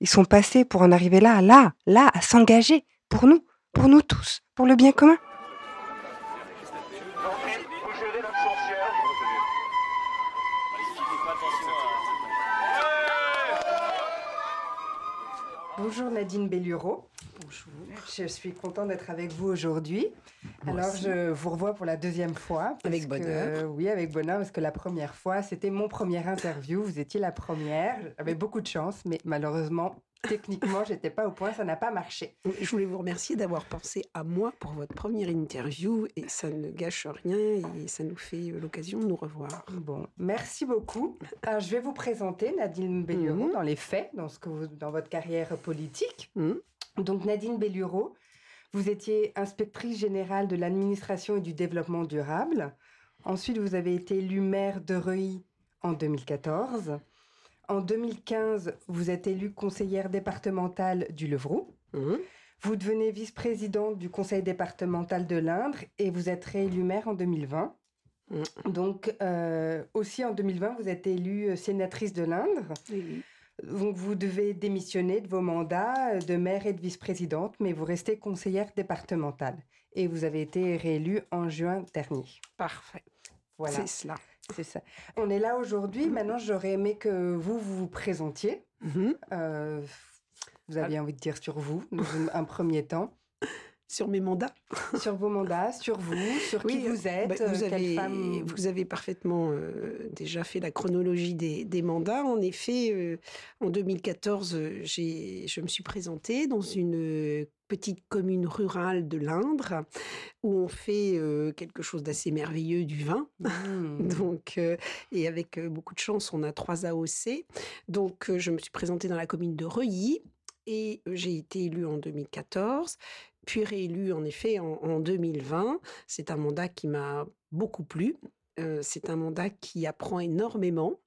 ils sont passés pour en arriver là, là, là, à s'engager, pour nous, pour nous tous, pour le bien commun. Bonjour Nadine Bellureau. Bonjour. Je suis contente d'être avec vous aujourd'hui. Alors, je vous revois pour la deuxième fois. Avec bonheur. oui, avec bonheur, parce que la première fois, c'était mon première interview. Vous étiez la première. J'avais beaucoup de chance, mais malheureusement, techniquement, j'étais pas au point, ça n'a pas marché. Je voulais vous remercier d'avoir pensé à moi pour votre première interview et ça ne gâche rien et ça nous fait l'occasion de nous revoir. Bon, merci beaucoup. Alors, je vais vous présenter Nadine Bellureau Mhm. dans les faits, dans, ce que vous, dans votre carrière politique. Mhm. Donc, Nadine Bellureau, vous étiez inspectrice générale de l'administration et du développement durable. Ensuite, vous avez été élue maire de Reuilly en 2014. En 2015, vous êtes élue conseillère départementale du Levroux. Mhm. Vous devenez vice-présidente du conseil départemental de l'Indre et vous êtes réélue maire en 2020. Mm. Donc, euh, aussi en 2020, vous êtes élue euh, sénatrice de l'Indre. Donc, vous devez démissionner de vos mandats euh, de maire et de vice-présidente, mais vous restez conseillère départementale. Et vous avez été réélue en juin dernier. Parfait. Voilà, C'est cela. C'est ça. On est là aujourd'hui. Maintenant, j'aurais aimé que vous vous, vous présentiez. Mhm. Euh, vous aviez envie de dire sur vous, dans un premier temps. Sur mes mandats. Sur vos mandats, sur vous, sur qui vous êtes, bah, euh, vous, quelle avez, femme... vous avez parfaitement euh, déjà fait la chronologie des, des mandats. En effet, euh, en 2014, euh, j'ai, je me suis présentée dans une euh, petite commune rurale de l'Indre où on fait euh, quelque chose d'assez merveilleux du vin. Hmm. Donc, euh, et avec euh, beaucoup de chance, on a trois AOC. Donc, euh, je me suis présentée dans la commune de Reuilly et euh, j'ai été élue en 2014, puis réélue en effet en, en 2020. C'est un mandat qui m'a beaucoup plu. Euh, c'est un mandat qui apprend énormément,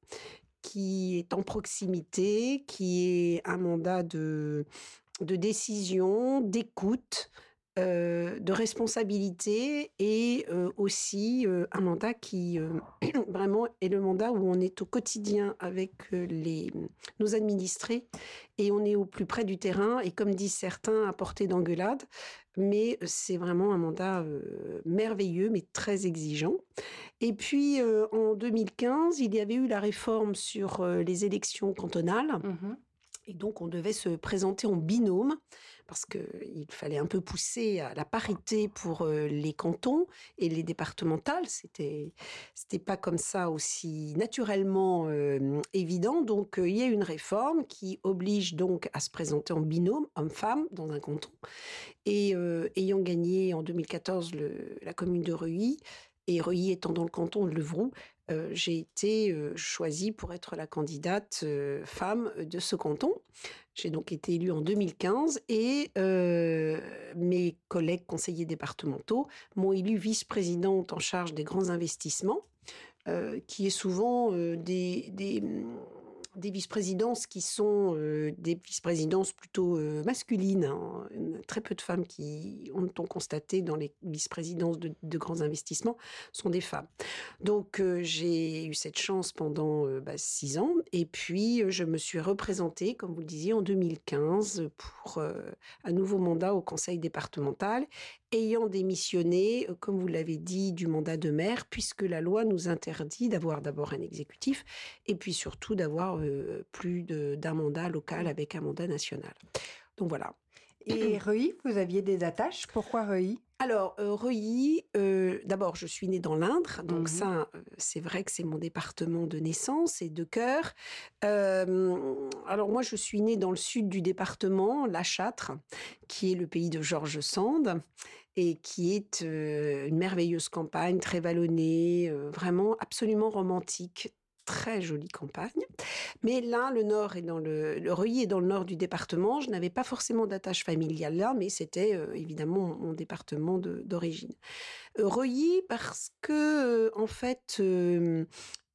qui est en proximité, qui est un mandat de, décision, d'écoute, de responsabilité et euh, aussi euh, un mandat qui euh, vraiment est le mandat où on est au quotidien avec euh, les, nos administrés et on est au plus près du terrain et comme disent certains à portée d'engueulade. Mais c'est vraiment un mandat euh, merveilleux mais très exigeant. Et puis euh, en 2015 il y avait eu la réforme sur euh, les élections cantonales. Mhm. Et donc, on devait se présenter en binôme parce qu'il fallait un peu pousser à la parité pour euh, les cantons et les départementales. C'était, c'était pas comme ça aussi naturellement euh, évident. Donc, euh, il y a une réforme qui oblige donc à se présenter en binôme, homme-femme, dans un canton. Et ayant gagné en 2014 le- la commune de Reuilly, et Reuilly étant dans le canton de Levroux, euh, j'ai été euh, choisie pour être la candidate euh, femme de ce canton. J'ai donc été élue en 2015 et mes collègues conseillers départementaux m'ont élue vice-présidente en charge des grands investissements, qui est souvent des, des vice-présidences qui sont euh, des vice-présidences plutôt euh, masculines. hein. Très peu de femmes qui ont, constaté dans les vice-présidences de, grands investissements sont des femmes. Donc euh, j'ai eu cette chance pendant bah, six ans et puis je me suis représentée, comme vous le disiez, en 2015 pour un nouveau mandat au conseil départemental, ayant démissionné, euh, comme vous l'avez dit, du mandat de maire, puisque la loi nous interdit d'avoir d'abord un exécutif et puis surtout d'avoir euh, plus d'un mandat local avec un mandat national. Donc voilà. Et Reuilly, vous aviez des attaches? Pourquoi Reuilly? Alors, euh, Reuilly, euh, d'abord, je suis née dans l'Indre, donc Mhm. ça, euh, c'est vrai que c'est mon département de naissance et de cœur. Euh, alors, moi, je suis née dans le sud du département, La Châtre, qui est le pays de Georges Sand et qui est une merveilleuse campagne, très vallonnée, vraiment absolument romantique, très jolie campagne. Mais là, le nord est dans le, le Reuilly dans le nord du département. Je n'avais pas forcément d'attache familiale là, mais c'était euh, évidemment mon département d'origine. Reuilly parce que, en fait, euh,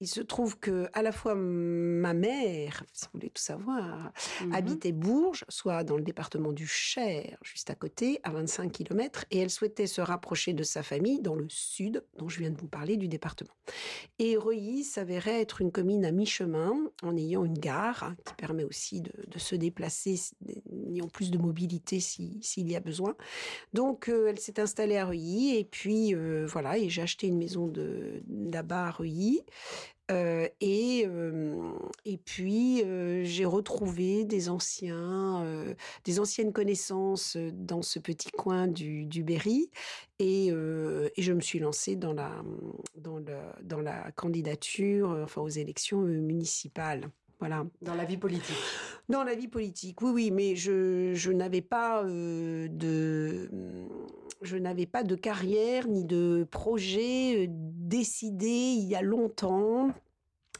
il se trouve que à la fois ma mère, si vous voulez tout savoir, Mhm. habitait Bourges, soit dans le département du Cher, juste à côté, à 25 km, et elle souhaitait se rapprocher de sa famille dans le sud, dont je viens de vous parler, du département. Et Reuilly s'avérait être une commune à mi-chemin, en ayant une gare hein, qui permet aussi de, de se déplacer, ayant plus de mobilité si- s'il y a besoin. Donc, euh, elle s'est installée à Reuilly, et puis euh, voilà, et j'ai acheté une maison de là-bas à Reuilly. Euh, et, euh, et puis, j'ai retrouvé des anciens, des anciennes connaissances dans ce petit coin du, du Berry. Et, et je me suis lancée dans la, dans dans la candidature, enfin aux élections municipales. Voilà. Dans la vie politique. Dans la vie politique, oui, oui, mais je, je n'avais pas euh, de, je n'avais pas de carrière ni de projet euh, décidé il y a longtemps,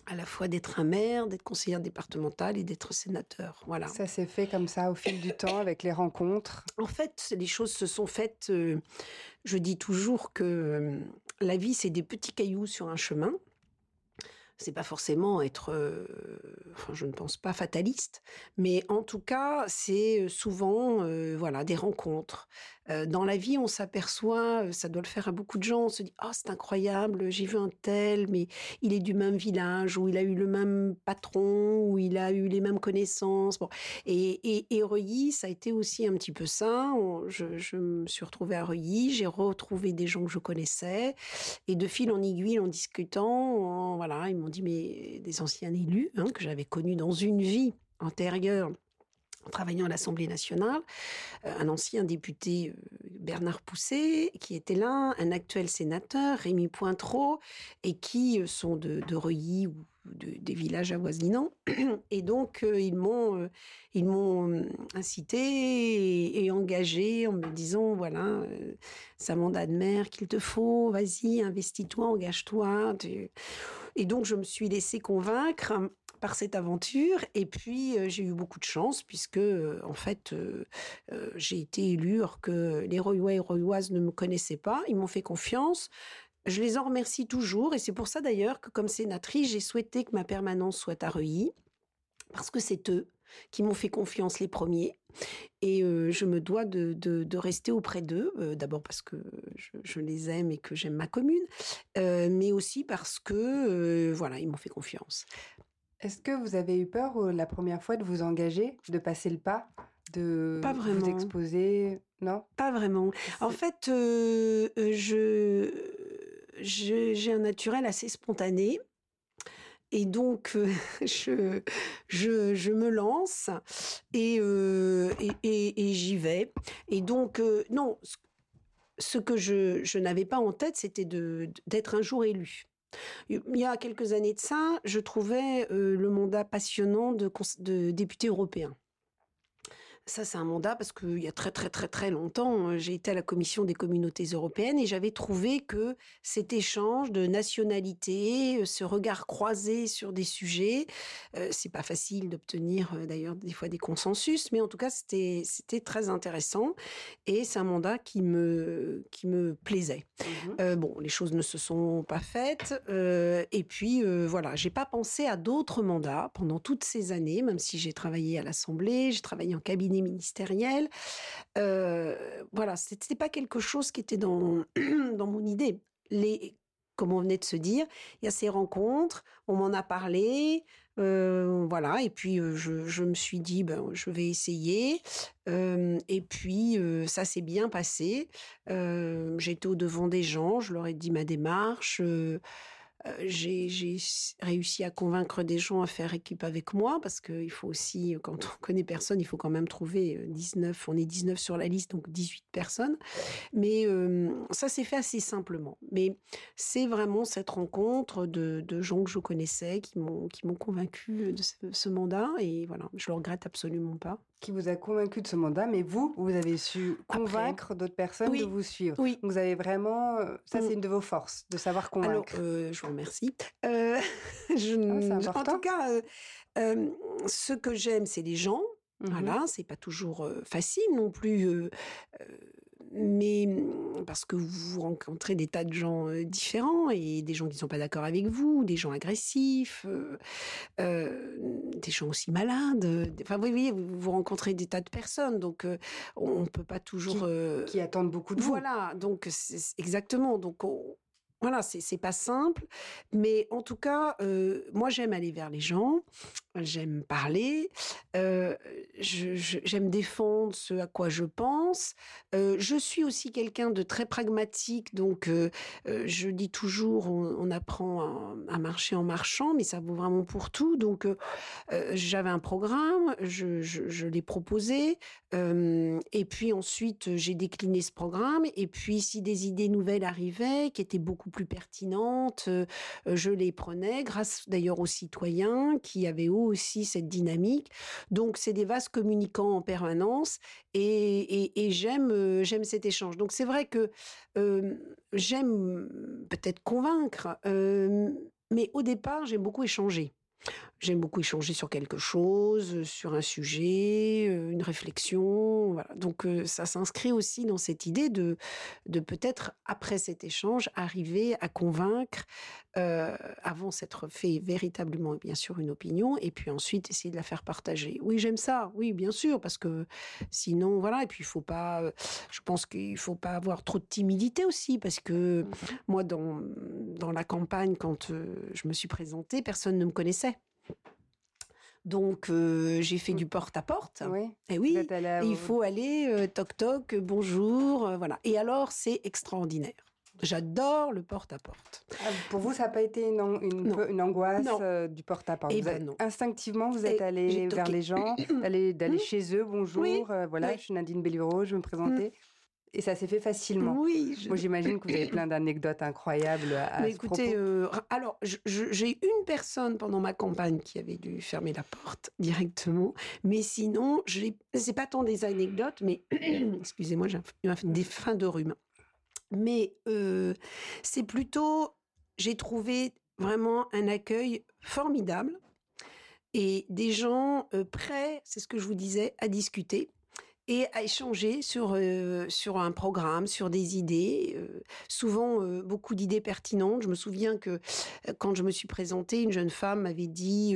à la fois d'être un maire, d'être conseillère départementale et d'être sénateur. Voilà. Ça s'est fait comme ça au fil du temps avec les rencontres? En fait, les choses se sont faites. euh, je dis toujours que euh, la vie, c'est des petits cailloux sur un chemin. C'est pas forcément être, euh, je ne pense pas fataliste, mais en tout cas, c'est souvent, euh, voilà, des rencontres. Dans la vie, on s'aperçoit, ça doit le faire à beaucoup de gens, on se dit, oh, c'est incroyable, j'ai vu un tel, mais il est du même village, ou il a eu le même patron, ou il a eu les mêmes connaissances. Bon. Et, et, Reuilly, ça a été aussi un petit peu ça. Je me suis retrouvée à Reuilly, j'ai retrouvé des gens que je connaissais, et de fil en aiguille, en discutant, en- voilà, ils m'ont dit, mais des anciens élus hein, que j'avais connus dans une vie antérieure en travaillant à l'Assemblée nationale, euh, un ancien député euh, Bernard Pousset qui était là, un actuel sénateur Rémi Pointreau, et qui euh, sont de, Reuilly ou de- des villages avoisinants. Et donc ils m'ont ils m'ont incité et, engagé en me disant voilà un mandat de maire qu'il te faut, vas-y investis-toi, engage-toi. Et donc je me suis laissée convaincre par cette aventure. Et puis, euh, j'ai eu beaucoup de chance, puisque, euh, en fait, euh, j'ai été élue, alors que les Royois et Royoises ne me connaissaient pas. Ils m'ont fait confiance. Je les en remercie toujours. Et c'est pour ça, d'ailleurs, que comme sénatrice, j'ai souhaité que ma permanence soit à Reuilly, parce que c'est eux qui m'ont fait confiance les premiers. Et je me dois de, rester auprès d'eux, d'abord parce que je, les aime et que j'aime ma commune, mais aussi parce que, voilà, ils m'ont fait confiance. Est-ce que vous avez eu peur euh, la première fois de vous engager, de passer le pas, de Pas vous exposer? Non? Pas vraiment. En fait, euh, euh, je, j'ai un naturel assez spontané. Et donc, euh, je, je, je me lance et, et, et- et j'y vais. Et donc, non, ce, ce que je, je n'avais pas en tête, c'était de, d'être un jour élu. Il y a quelques années de ça, je trouvais euh, le mandat passionnant de, député européen. Ça, c'est un mandat parce qu'il y a très, très, très, très longtemps, euh, j'ai été à la Commission des communautés européennes et j'avais trouvé que cet échange de nationalité, euh, ce regard croisé sur des sujets, euh, c'est pas facile d'obtenir euh, d'ailleurs des fois des consensus, mais en tout cas, c'était, c'était très intéressant et c'est un mandat qui me, qui me plaisait. Euh, bon, les choses ne se sont pas faites. euh, et puis, voilà, j'ai pas pensé à d'autres mandats pendant toutes ces années, même si j'ai travaillé à l'Assemblée, j'ai travaillé en cabinet ministériel. Euh, voilà, c'était pas quelque chose qui était dans, dans mon idée. Les, comme on venait de se dire, il y a ces rencontres, on m'en a parlé, euh, voilà, et puis je, je me suis dit, ben, je vais essayer. Et puis, ça s'est bien passé. J'étais au devant des gens, je leur ai dit ma démarche. Euh, euh, j'ai réussi à convaincre des gens à faire équipe avec moi parce qu'il faut aussi, quand on connaît personne, il faut quand même trouver euh, 19. On est 19 sur la liste, donc 18 personnes. Mais euh, ça s'est fait assez simplement. Mais c'est vraiment cette rencontre de, gens que je connaissais qui m'ont convaincu de ce, ce mandat et voilà, je le regrette absolument pas. Qui vous a convaincu de ce mandat, mais vous, vous avez su convaincre d'autres personnes Oui. de vous suivre. Oui. Donc vous avez vraiment, euh, ça Mm. c'est une de vos forces, de savoir Alors, convaincre. euh, je vous remercie. Euh, je, Ah, en tout cas, euh, ce que j'aime, c'est les gens. Mhm. Voilà, c'est pas toujours facile non plus, euh, euh, mais mm, parce que vous rencontrez des tas de gens différents et des gens qui sont pas d'accord avec vous, des gens agressifs, euh, euh, des gens aussi malades. Enfin, vous voyez, vous, vous rencontrez des tas de personnes, donc euh, on ne peut pas toujours. Qui attendent beaucoup de vous. voilà, donc exactement. Donc on- voilà, c'est pas simple, mais en tout cas, euh, moi j'aime aller vers les gens, j'aime parler, euh, j'aime défendre ce à quoi je pense. Euh, je suis aussi quelqu'un de très pragmatique, donc je dis toujours, on, apprend à, marcher en marchant, mais ça vaut vraiment pour tout. Donc j'avais un programme, je, je, je l'ai proposé, et puis ensuite j'ai décliné ce programme, et puis si des idées nouvelles arrivaient, qui étaient beaucoup plus pertinentes, je les prenais, grâce d'ailleurs aux citoyens qui avaient eux aussi cette dynamique. Donc c'est des vases communicants en permanence, et, j'aime j'aime cet échange. Donc c'est vrai que j'aime peut-être convaincre, mais au départ j'aime beaucoup échanger. J'aime beaucoup échanger sur quelque chose, sur un sujet, euh, une réflexion. Voilà. Donc euh, ça s'inscrit aussi dans cette idée de, de peut-être, après cet échange, arriver à convaincre, euh, avant s'être fait véritablement, bien sûr, une opinion, et puis ensuite essayer de la faire partager. Oui, j'aime ça, oui, bien sûr, parce que sinon, voilà, et puis il faut pas, euh, je pense qu'il faut pas avoir trop de timidité aussi, parce que Mhm. moi, dans, dans la campagne, quand euh, je me suis présentée, personne ne me connaissait. Donc, euh, j'ai fait Mm. du porte-à-porte. Oui. Et oui, et il faut aller euh, toc toc, bonjour, euh, voilà. Et alors, c'est extraordinaire. J'adore le porte-à-porte. Ah, Pour vous, ça n'a pas été une, an- une, Non. peu- une angoisse euh, du porte-à-porte? Eh ben. Instinctivement, vous êtes allé vers les gens, d'aller d'aller Mm. chez eux, bonjour, Oui. euh, voilà, Oui. je suis Nadine Bellivro, je vais me présenter. Et ça s'est fait facilement. Oui, je- Moi, j'imagine que vous avez plein d'anecdotes incroyables à, Mais ce écoutez, propos. euh, alors j'ai une personne pendant ma campagne qui avait dû fermer la porte directement, mais sinon, c'est pas tant des anecdotes, mais excusez-moi, j'ai des fins de rhume. Mais euh, c'est plutôt, j'ai trouvé vraiment un accueil formidable et des gens euh, prêts, c'est ce que je vous disais, à discuter et à échanger sur, euh, sur un programme, sur des idées, euh, souvent euh, beaucoup d'idées pertinentes. Je me souviens que quand je me suis présentée, une jeune femme m'avait dit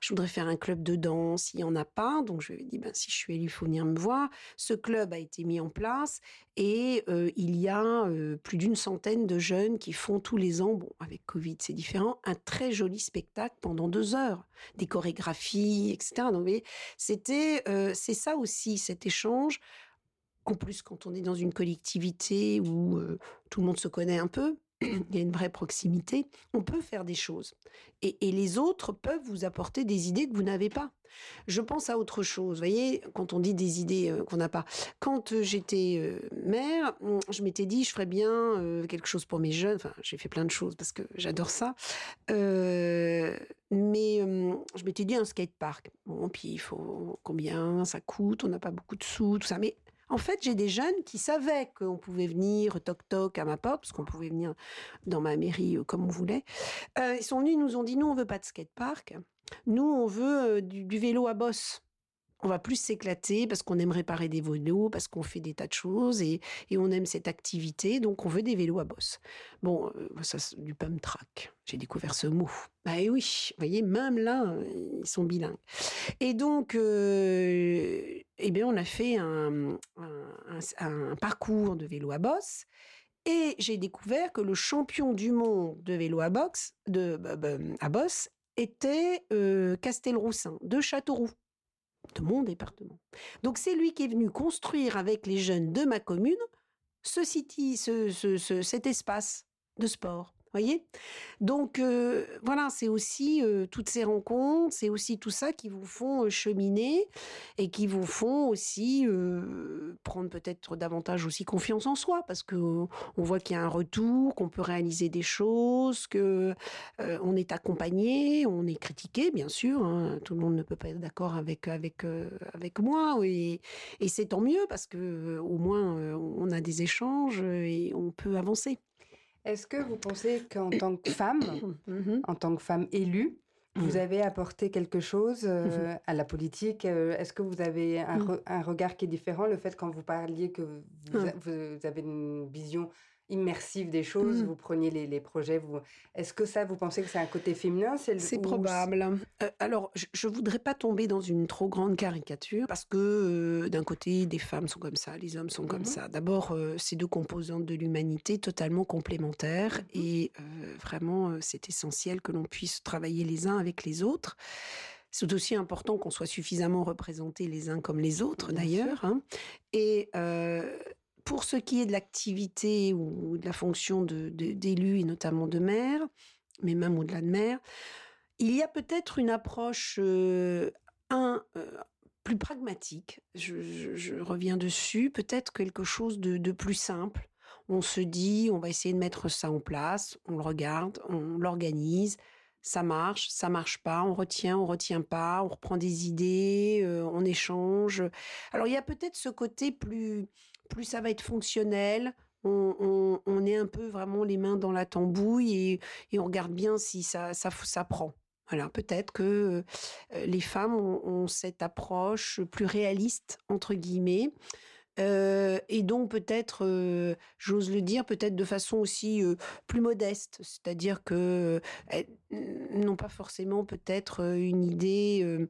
Je voudrais faire un club de danse, il n'y en a pas. Donc je lui ai dit ben, Si je suis élue, il faut venir me voir. Ce club a été mis en place et il y a plus d'une centaine de jeunes qui font tous les ans, bon, avec Covid c'est différent, un très joli spectacle pendant deux heures, des chorégraphies, etc. Donc, c'était, c'est ça aussi, cet échange. En plus, quand on est dans une collectivité où tout le monde se connaît un peu, il y a une vraie proximité, on peut faire des choses. Et, les autres peuvent vous apporter des idées que vous n'avez pas. Je pense à autre chose. Vous voyez, quand on dit des idées euh, qu'on n'a pas. Quand euh, j'étais euh, mère, je m'étais dit, je ferais bien quelque chose pour mes jeunes. Enfin, j'ai fait plein de choses parce que j'adore ça. Mais je m'étais dit un skatepark. Bon, puis il faut combien ça coûte, on n'a pas beaucoup de sous, tout ça. Mais en fait, j'ai des jeunes qui savaient qu'on pouvait venir toc toc à ma porte, parce qu'on pouvait venir dans ma mairie euh, comme on voulait. Euh, ils sont venus, nous ont dit nous on veut pas de skatepark, nous on veut euh, du, du vélo à bosse. On va plus s'éclater parce qu'on aime réparer des vélos, parce qu'on fait des tas de choses et, on aime cette activité, donc on veut des vélos à bosse. Bon, euh, ça c'est du pump track. J'ai découvert ce mot. Bah et oui, vous voyez, même là, ils sont bilingues. Et donc, euh, eh bien, on a fait un parcours de vélo à bosse. Et j'ai découvert que le champion du monde de vélo à, boxe, de, bah, bah, à bosse était euh, Castelroussin, de Châteauroux, de mon département. Donc c'est lui qui est venu construire avec les jeunes de ma commune ce city, ce, ce- ce- cet espace de sport. Voyez? Donc euh, voilà, c'est aussi euh, toutes ces rencontres, c'est aussi tout ça qui vous font euh, cheminer et qui vous font aussi prendre peut-être davantage aussi confiance en soi parce que on voit qu'il y a un retour, qu'on peut réaliser des choses, que on est accompagné, on est critiqué bien sûr. hein. tout le monde ne peut pas être d'accord avec avec avec moi et, et c'est tant mieux parce que au moins on a des échanges et on peut avancer. Est-ce que vous pensez qu'en tant que femme, Mhm. en tant que femme élue, vous Mhm. avez apporté quelque chose euh, à la politique Euh, Est-ce que vous avez un, Mhm. re- un regard qui est différent Le fait quand vous parliez que vous, Mhm. a- vous avez une vision immersive des choses, Mhm. vous preniez les, les projets, vous... est-ce que ça, vous pensez que c'est un côté féminin le- C'est ou- probable. Euh, alors, je, je voudrais pas tomber dans une trop grande caricature parce que euh, d'un côté, des femmes sont comme ça, les hommes sont comme Mhm. ça. D'abord, euh, ces deux composantes de l'humanité totalement complémentaires Mhm. et euh, vraiment, c'est essentiel que l'on puisse travailler les uns avec les autres. C'est aussi important qu'on soit suffisamment représentés les uns comme les autres, d'ailleurs. hein. Et euh, pour ce qui est de l'activité ou de la fonction d'élu et notamment de maire, mais même au-delà de maire, il y a peut-être une approche, euh, un, euh, plus pragmatique. Je, reviens dessus. Peut-être quelque chose de, de plus simple. On se dit, on va essayer de mettre ça en place. On le regarde, on l'organise. Ça marche, ça marche pas. On retient, on retient pas. On reprend des idées, euh, on échange. Alors il y a peut-être ce côté plus, plus ça va être fonctionnel. On, est un peu vraiment les mains dans la tambouille et, on regarde bien si ça, ça, prend. Voilà, peut-être que euh, les femmes ont, cette approche plus réaliste, entre guillemets, euh, et donc peut-être, euh, j'ose le dire, peut-être de façon aussi plus modeste, c'est-à-dire que n'ont pas forcément peut-être une idée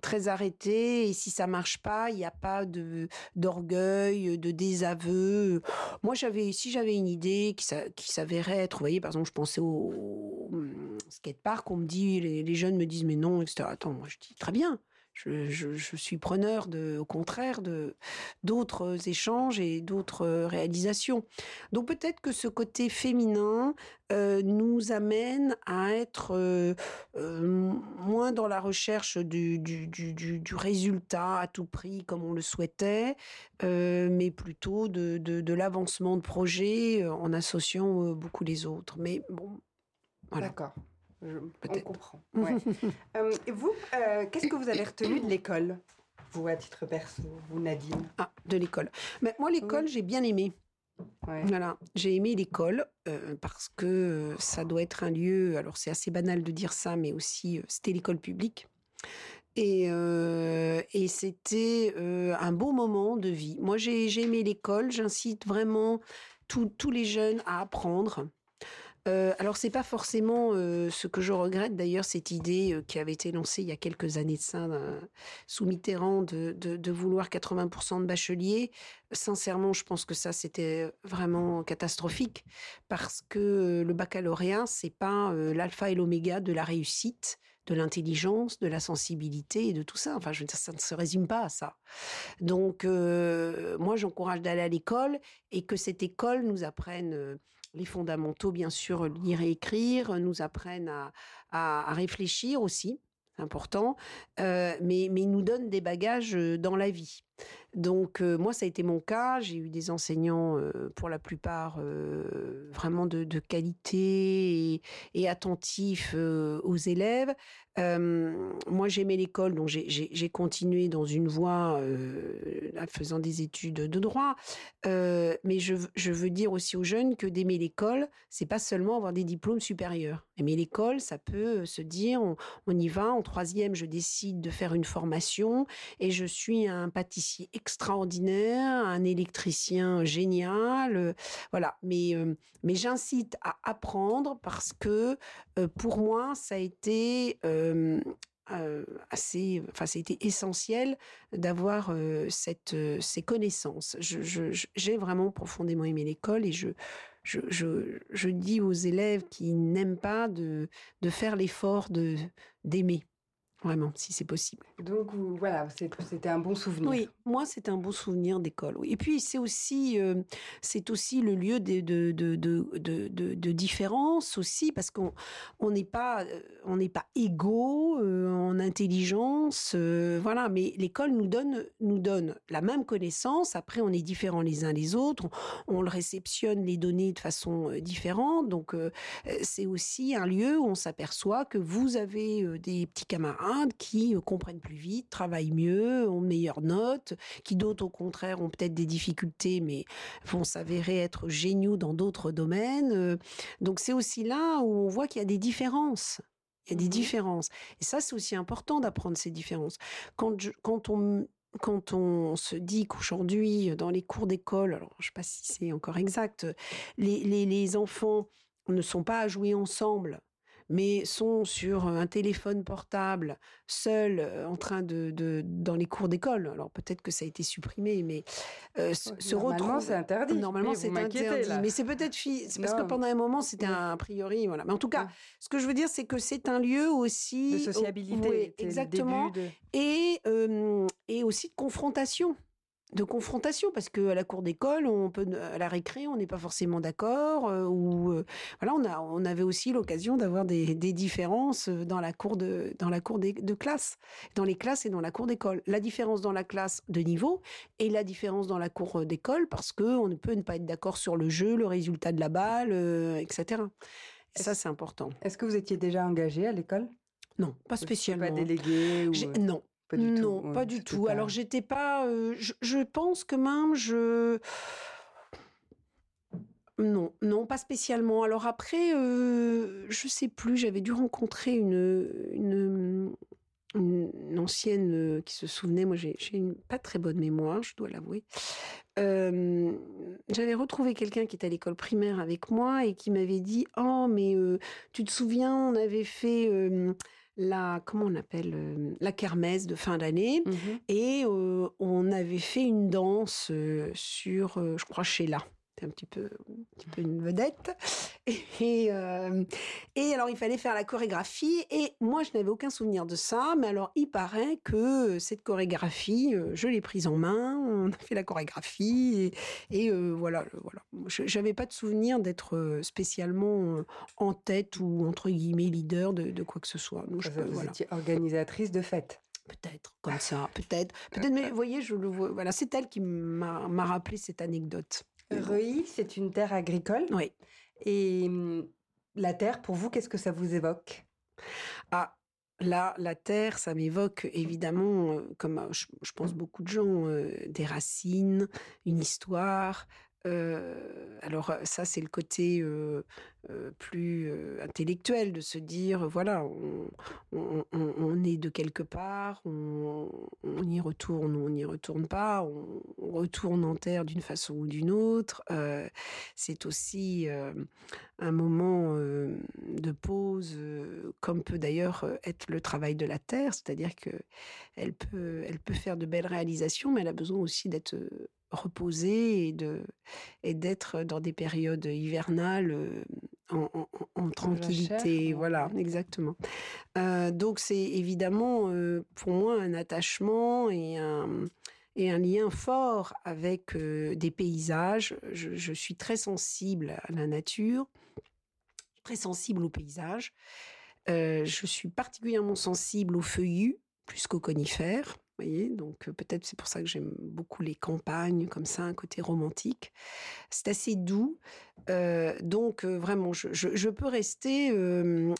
très arrêtée, et si ça marche pas, il n'y a pas de d'orgueil, de désaveu. Moi, j'avais, si j'avais une idée qui, qui s'avérait être, vous voyez, par exemple, je pensais au, au, hum, skatepark, on me dit, les, les jeunes me disent, mais non, etc. Attends, moi, je dis, très bien. Je, suis preneur, au contraire, de d'autres échanges et d'autres réalisations. Donc peut-être que ce côté féminin euh, nous amène à être euh, euh, moins dans la recherche du, résultat à tout prix comme on le souhaitait, euh, mais plutôt de, de, l'avancement de projet euh, en associant euh, beaucoup les autres. Mais bon, voilà. D'accord. Je- on comprend. ouais. Euh, et vous, euh, qu'est-ce que vous avez retenu de l'école Vous, à titre perso, vous, Nadine? Ah, de l'école. Mais moi, l'école, j'ai bien aimé. Ouais. Voilà, j'ai aimé l'école euh, parce que ça doit être un lieu. Alors c'est assez banal de dire ça, mais aussi c'était l'école publique. Et, euh, et c'était euh, un beau moment de vie. Moi, j'ai aimé l'école. J'incite vraiment tous les jeunes à apprendre. Euh, alors c'est pas forcément euh, ce que je regrette d'ailleurs cette idée euh, qui avait été lancée il y a quelques années de ça euh, sous Mitterrand de, de, vouloir 80% de bacheliers. Sincèrement, je pense que ça c'était vraiment catastrophique parce que le baccalauréat c'est pas euh, l'alpha et l'oméga de la réussite, de l'intelligence, de la sensibilité et de tout ça. Enfin, je veux dire, ça ne se résume pas à ça. Donc euh, moi j'encourage d'aller à l'école et que cette école nous apprenne euh, les fondamentaux, bien sûr, lire et écrire, nous apprennent à, réfléchir aussi, important, euh, mais, mais nous donnent des bagages euh, dans la vie. Donc euh, moi, ça a été mon cas. J'ai eu des enseignants, euh, pour la plupart, euh, vraiment de, qualité et, attentifs aux élèves. Moi, j'aimais l'école, donc j'ai- continué dans une voie, faisant des études de droit. Mais je, je veux dire aussi aux jeunes que d'aimer l'école, c'est pas seulement avoir des diplômes supérieurs. Aimer l'école, ça peut se dire, on, on y va. En troisième, je décide de faire une formation et je suis un pâtissier extraordinaire, un électricien génial, euh, voilà. Mais euh, mais j'incite à apprendre parce que euh, pour moi, ça a été assez, enfin, été essentiel d'avoir cette, ces connaissances. J'ai vraiment profondément aimé l'école et je, je, je, je dis aux élèves qui n'aiment pas de, de faire l'effort de, d'aimer. Vraiment, si c'est possible. Donc, voilà, c'était un bon souvenir. Oui, moi, c'est un beau souvenir d'école. oui. Et puis, c'est aussi, euh, c'est aussi le lieu de, de, de, de, de, différence aussi, parce qu'on on n'est pas, euh, on n'est pas égaux euh, en intelligence, euh, voilà. Mais l'école nous donne, nous donne la même connaissance. Après, on est différents les uns les autres. On, on le réceptionne les données de façon différente. Donc, c'est aussi un lieu où on s'aperçoit que vous avez des petits camarades qui euh, comprennent plus vite, travaillent mieux, ont meilleures notes, qui d'autres au contraire ont peut-être des difficultés mais vont s'avérer être géniaux dans d'autres domaines. Euh, donc c'est aussi là où on voit qu'il y a des différences. Il y a des mmh différences. Et ça, c'est aussi important d'apprendre ces différences. Quand, quand on quand on se dit qu'aujourd'hui, dans les cours d'école, alors je ne sais pas si c'est encore exact, les, les, les, enfants ne sont pas à jouer ensemble, mais sont sur un téléphone portable, seuls, en train de, de dans les cours d'école. Alors peut-être que ça a été supprimé, mais euh, se Normalement, c'est interdit. Normalement, c'est interdit. Mais c'est peut-être c'est parce que pendant un moment, c'était un a priori, voilà. Mais en tout cas, ce que je veux dire, c'est que c'est un lieu aussi de sociabilité, exactement, et euh, et aussi de confrontation de confrontation parce que à la cour d'école on peut à la récré on n'est pas forcément d'accord euh, ou euh, voilà on a on avait aussi l'occasion d'avoir des, des, différences dans la cour de dans la cour de, de classe dans les classes et dans la cour d'école. La différence dans la classe de niveau et la différence dans la cour d'école parce que on ne peut ne pas être d'accord sur le jeu le résultat de la balle euh, etc et ça c'est important. est-ce que vous étiez déjà engagé à l'école? Non, pas spécialement. Pas délégué ou... Non, non, pas du tout. Alors j'étais pas. Euh, je, pense que même je. Non, non, pas spécialement. Alors après, euh, je sais plus. J'avais dû rencontrer une, une, ancienne euh, qui se souvenait. Moi, j'ai une pas très bonne mémoire, je dois l'avouer. Euh, j'avais retrouvé quelqu'un qui était à l'école primaire avec moi et qui m'avait dit Oh, mais tu te souviens, on avait fait la comment on appelle euh, la kermesse de fin d'année. Mmh et euh, on avait fait une danse euh, sur je crois Sheila un petit peu, un petit peu une vedette. Et, euh, et, alors, il fallait faire la chorégraphie. Et moi, je n'avais aucun souvenir de ça. Mais alors, il paraît que cette chorégraphie, euh, je l'ai prise en main. On a fait la chorégraphie. Et, et euh, voilà, voilà. J'avais pas de souvenir d'être spécialement en tête ou, entre guillemets, leader de, de quoi que ce soit. Donc, je, vous étiez organisatrice de fête Peut-être, comme ça, peut-être. Peut-être, mais vous voyez, je le vois. Voilà, c'est elle qui m'a rappelé cette anecdote. Reuilly, c'est une terre agricole. Oui. Et hum, la terre, pour vous, qu'est-ce que ça vous évoque? Ah, là, la terre, ça m'évoque évidemment, euh, comme euh, je, pense beaucoup de gens, euh, des racines, une histoire, euh, alors ça, c'est le côté euh, euh, plus intellectuel de se dire, voilà, on, est de quelque part, on, y retourne ou on n'y retourne pas, on, retourne en terre d'une façon ou d'une autre. c'est aussi un moment de pause, comme peut d'ailleurs être le travail de la terre, c'est-à-dire que elle peut, elle peut faire de belles réalisations, mais elle a besoin aussi d'être reposer et de et d'être dans des périodes hivernales euh, en, tranquillité voilà exactement. Euh, donc c'est évidemment euh, pour moi un attachement et un et un lien fort avec des paysages. Je, je, suis très sensible à la nature très sensible aux paysages je suis particulièrement sensible aux feuillus plus qu'aux conifères voyez, donc euh, peut-être c'est pour ça que j'aime beaucoup les campagnes, comme ça, un côté romantique. C'est assez doux. Euh, donc euh, vraiment, je, peux rester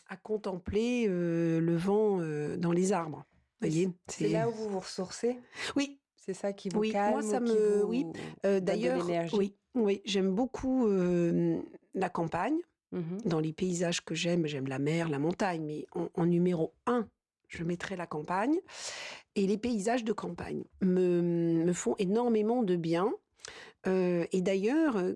à contempler le vent dans les arbres. voyez, c'est là où vous vous ressourcez? Oui. C'est ça qui vous oui, calme moi ça me, oui. D'ailleurs, oui, oui, j'aime beaucoup la campagne. Mmh dans les paysages que j'aime, j'aime la mer, la montagne, mais en, en numéro un, je mettrai la campagne. Et les paysages de campagne me, font énormément de bien. Euh, et d'ailleurs, euh,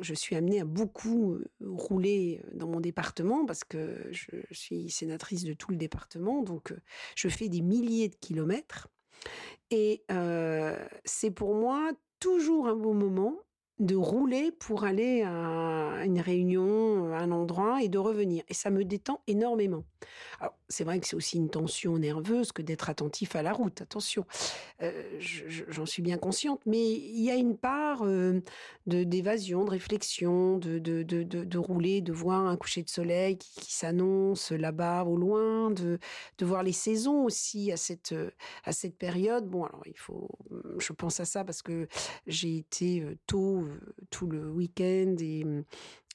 je suis amenée à beaucoup euh, rouler dans mon département parce que je suis sénatrice de tout le département, donc je fais des milliers de kilomètres. Et c'est pour moi toujours un beau moment de rouler pour aller à une réunion, à un endroit et de revenir. Et ça me détend énormément. Alors, c'est vrai que c'est aussi une tension nerveuse que d'être attentif à la route. Attention, euh, j'en suis bien consciente, mais il y a une part euh, d'évasion, de réflexion, de de, de, rouler, de voir un coucher de soleil qui, s'annonce là-bas au loin, de, voir les saisons aussi à cette à cette période. Bon, alors il faut, je pense à ça parce que j'ai été euh, tôt tout le week-end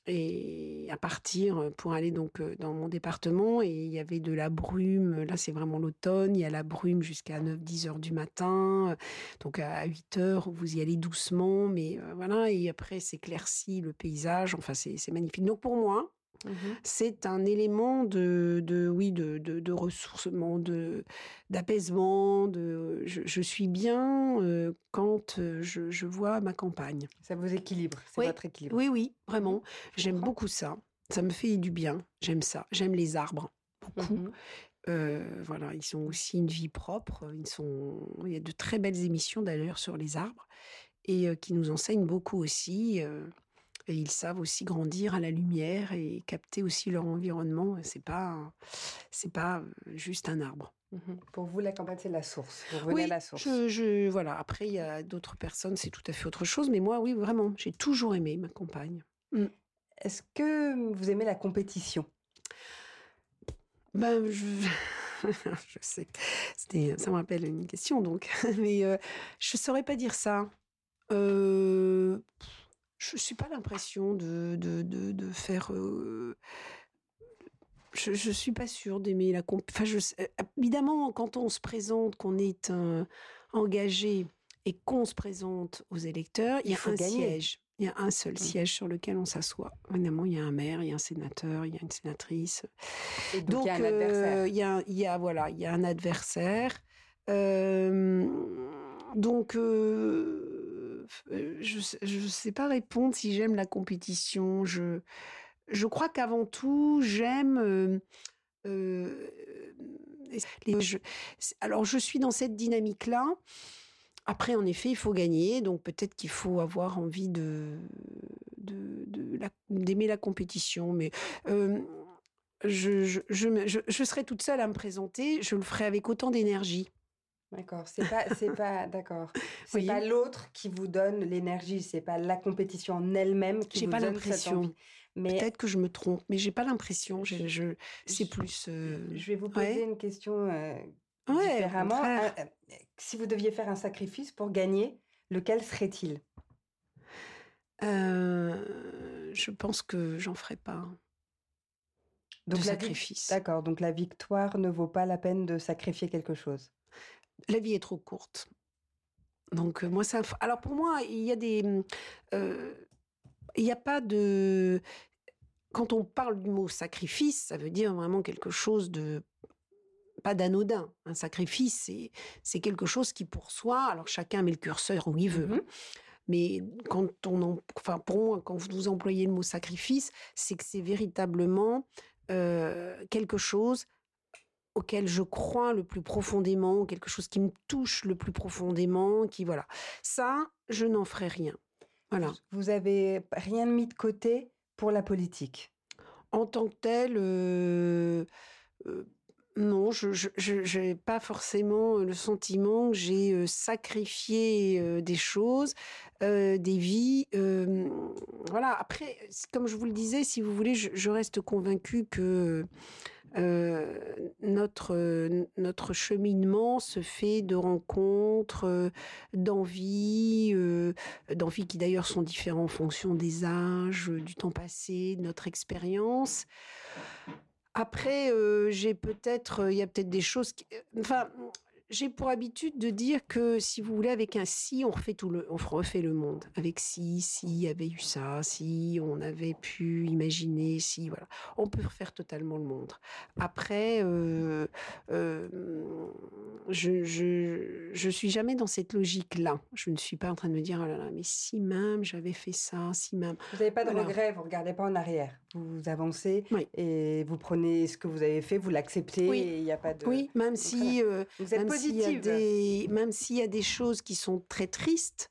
et à partir pour aller donc dans mon département. Et il y avait de la brume. Là c'est vraiment l'automne. Il y a la brume jusqu'à 9 10 heures du matin. Donc à 8 heures vous y allez doucement. Mais voilà. Et après s'éclaircit le paysage. Enfin c'est magnifique. Donc pour moi Mmh c'est un élément de, de oui, de, de, de ressourcement, de, d'apaisement. De, je, suis bien euh, quand euh, je, je, vois ma campagne. Ça vous équilibre, c'est oui. votre équilibre. Oui, oui, vraiment. J'aime beaucoup ça. Ça me fait du bien. J'aime ça. J'aime les arbres, beaucoup. Mmh euh, voilà, ils ont aussi une vie propre. Ils sont... Il y a de très belles émissions d'ailleurs sur les arbres et qui nous enseignent beaucoup aussi. Et ils savent aussi grandir à la lumière et capter aussi leur environnement. C'est pas, c'est pas euh, juste un arbre. Mmh Pour vous, la campagne, c'est la source. Vous revenez oui, à la source. Je, je, voilà. Après, il y a d'autres personnes, c'est tout à fait autre chose. Mais moi, oui, vraiment, j'ai toujours aimé ma campagne. Mmh. Est-ce que vous aimez la compétition? Ben, je... je sais. Ça me rappelle une question, donc. Mais euh, je saurais pas dire ça. Euh je suis pas l'impression de, de, de, faire. Euh, je, ne suis pas sûre d'aimer la enfin, je, Évidemment, quand on se présente, qu'on est un, engagé et qu'on se présente aux électeurs, il, y a un siège. Il y a un seul mmh. siège sur lequel on s'assoit. Évidemment, il y a un maire, il y a un sénateur, il y a une sénatrice. Et donc, il y a un adversaire. Euh, il, y a, il y a, voilà, il y a un adversaire. Euh, donc, euh, je ne sais pas répondre si j'aime la compétition. Je, je crois qu'avant tout, j'aime... Alors, je suis dans cette dynamique-là. Après, en effet, il faut gagner, donc peut-être qu'il faut avoir envie de d'aimer la, compétition, mais je, je, je, serai toute seule à me présenter, je le ferai avec autant d'énergie. D'accord, c'est pas, c'est pas, d'accord. C'est pas l'autre qui vous donne l'énergie, c'est pas la compétition en elle-même qui vous pas donne cette envie. Mais peut-être que je me trompe, mais j'ai pas l'impression. Je, je c'est plus. Euh, je vais vous poser une question euh, différemment. Euh, si vous deviez faire un sacrifice pour gagner, lequel serait-il? Je pense que j'en ferai pas. Donc de sacrifice. D'accord, donc la victoire ne vaut pas la peine de sacrifier quelque chose la vie est trop courte. Donc, moi, ça. Alors, pour moi, il y a des. Euh, il n'y a pas de. Quand on parle du mot sacrifice, ça veut dire vraiment quelque chose de. Pas d'anodin. Un sacrifice, c'est quelque chose qui, pour soi, alors chacun met le curseur où il veut. Hein. Mm-hmm. Mais quand on, enfin pour moi, quand vous employez le mot sacrifice, c'est que c'est véritablement euh, quelque chose auquel je crois le plus profondément, quelque chose qui me touche le plus profondément, qui voilà. Ça, je n'en ferai rien. Voilà. Vous avez rien mis de côté pour la politique? En tant que tel, euh, euh, non, je n'ai pas forcément le sentiment que j'ai euh, sacrifié des choses, des vies. voilà. Après, comme je vous le disais, si vous voulez, je, je reste convaincue que euh, notre, cheminement se fait de rencontres, d'envies, d'envies qui d'ailleurs sont différentes en fonction des âges, du temps passé, de notre expérience. Après, j'ai peut-être, il y a peut-être des choses qui, enfin, j'ai pour habitude de dire que si vous voulez, avec un si, on refait tout le, on refait le monde. Avec si, si y avait eu ça, si on avait pu imaginer, si voilà, on peut refaire totalement le monde. Après, euh, euh, je, je, je suis jamais dans cette logique-là. Je ne suis pas en train de me dire oh là là, mais si même j'avais fait ça, si même. Vous n'avez pas de regret, vous regardez pas en arrière. Vous avancez et vous prenez ce que vous avez fait, vous l'acceptez oui. et il n'y a pas de. Oui, même si. Euh, vous êtes s'il y a des, même s'il y a des choses qui sont très tristes,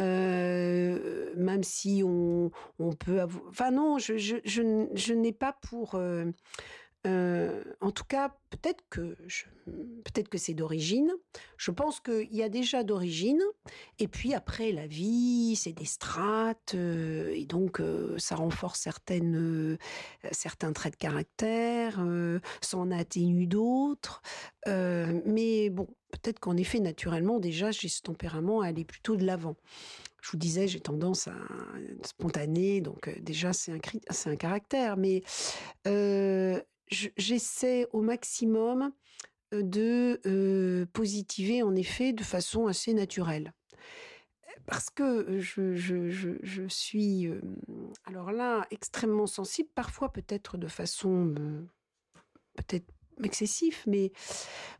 euh, même si on, on peut avoir... Enfin non, je, je, je, je n'ai pas pour... Euh, en tout cas, peut-être que peut-être que c'est d'origine. Je pense qu'il y a déjà d'origine. Et puis après, la vie, c'est des strates, et donc ça renforce certaines, certains traits de caractère, ça en atténue d'autres. mais bon, peut-être qu'en effet, naturellement, déjà, j'ai ce tempérament à aller plutôt de l'avant. Je vous disais, j'ai tendance à être spontanée, donc déjà, c'est un, un caractère. Mais j'essaie au maximum de positiver, en effet, de façon assez naturelle. Parce que je, suis, alors là, extrêmement sensible, parfois peut-être de façon peut-être excessif, mais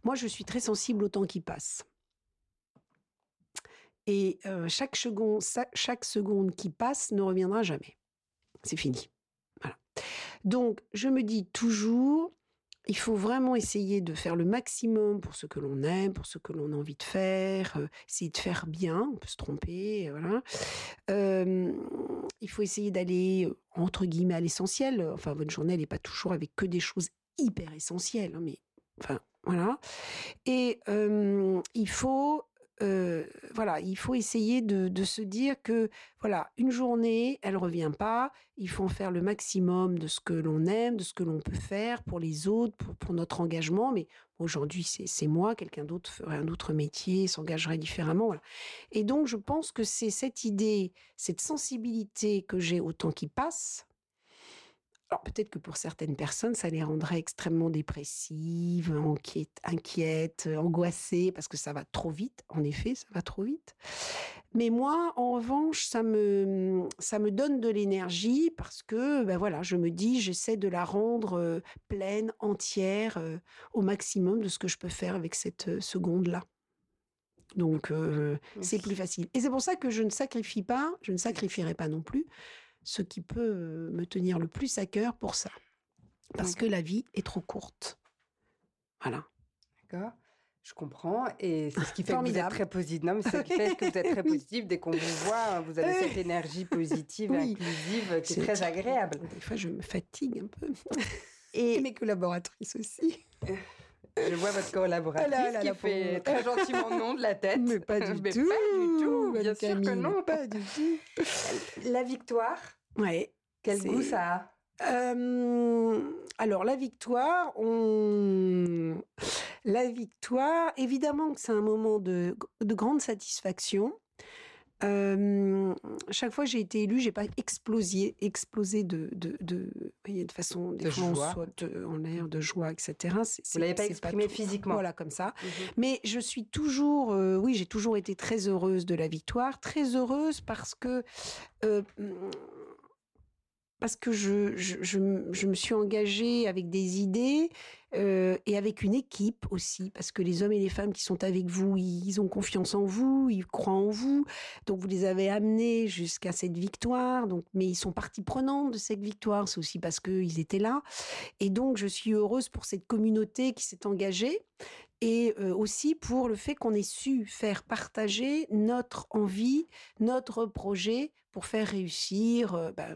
moi, je suis très sensible au temps qui passe. Et chaque seconde qui passe ne reviendra jamais. C'est fini. Donc, je me dis toujours, il faut vraiment essayer de faire le maximum pour ce que l'on aime, pour ce que l'on a envie de faire, euh, essayer de faire bien, on peut se tromper, voilà. Euh, il faut essayer d'aller, entre guillemets, à l'essentiel. Enfin, votre journée, n'est pas toujours avec que des choses hyper essentiel, hein, mais enfin voilà. Et il faut voilà, il faut essayer de, se dire que voilà, une journée, elle revient pas. Il faut en faire le maximum de ce que l'on aime, de ce que l'on peut faire pour les autres, pour, notre engagement. Mais aujourd'hui, c'est moi, quelqu'un d'autre ferait un autre métier, s'engagerait différemment. Et donc, je pense que c'est cette idée, cette sensibilité que j'ai au temps qui passe, alors peut-être que pour certaines personnes, ça les rendrait extrêmement dépressives, inquiètes, inquiètes, angoissées, parce que ça va trop vite. En effet, ça va trop vite. Mais moi, en revanche, ça me, ça me donne de l'énergie parce que, ben voilà, je me dis, j'essaie de la rendre euh, pleine, entière, euh, au maximum de ce que je peux faire avec cette euh, seconde-là. Donc, c'est plus facile. Et c'est pour ça que je ne sacrifie pas, je ne sacrifierai pas non plus ce qui peut me tenir le plus à cœur pour ça. Parce que la vie est trop courte. Voilà. D'accord. Je comprends. Et c'est ce qui fait que vous êtes très positif. Non, mais c'est ce qui fait que vous êtes très positif. Dès qu'on vous voit, vous avez cette énergie positive, inclusive, qui est, très agréable. Des fois, je me fatigue un peu. Et, mes collaboratrices aussi. Je vois votre collaboratrice ah qui fait très gentiment non de la tête. Mais pas du tout. Pas du tout. Bien sûr que non. Pas du tout. La victoire. Ouais. Quel goût ça a euh, Alors la victoire, on... la victoire, évidemment que c'est un moment de, de grande satisfaction chaque fois que j'ai été élue, j'ai pas explosé, explosé de, de, de, de façon de joie. en l'air, de joie, etc. Vous l'avez pas exprimé physiquement. Voilà, comme ça. Mmh Mais je suis toujours, oui, j'ai toujours été très heureuse de la victoire, très heureuse parce que parce que je, me suis engagée avec des idées euh, et avec une équipe aussi, parce que les hommes et les femmes qui sont avec vous, ils ont confiance en vous, ils croient en vous, donc vous les avez amenés jusqu'à cette victoire, donc, mais ils sont partie prenante de cette victoire, c'est aussi parce qu'ils étaient là. Et donc je suis heureuse pour cette communauté qui s'est engagée et euh, aussi pour le fait qu'on ait su faire partager notre envie, notre projet pour faire réussir euh, bah,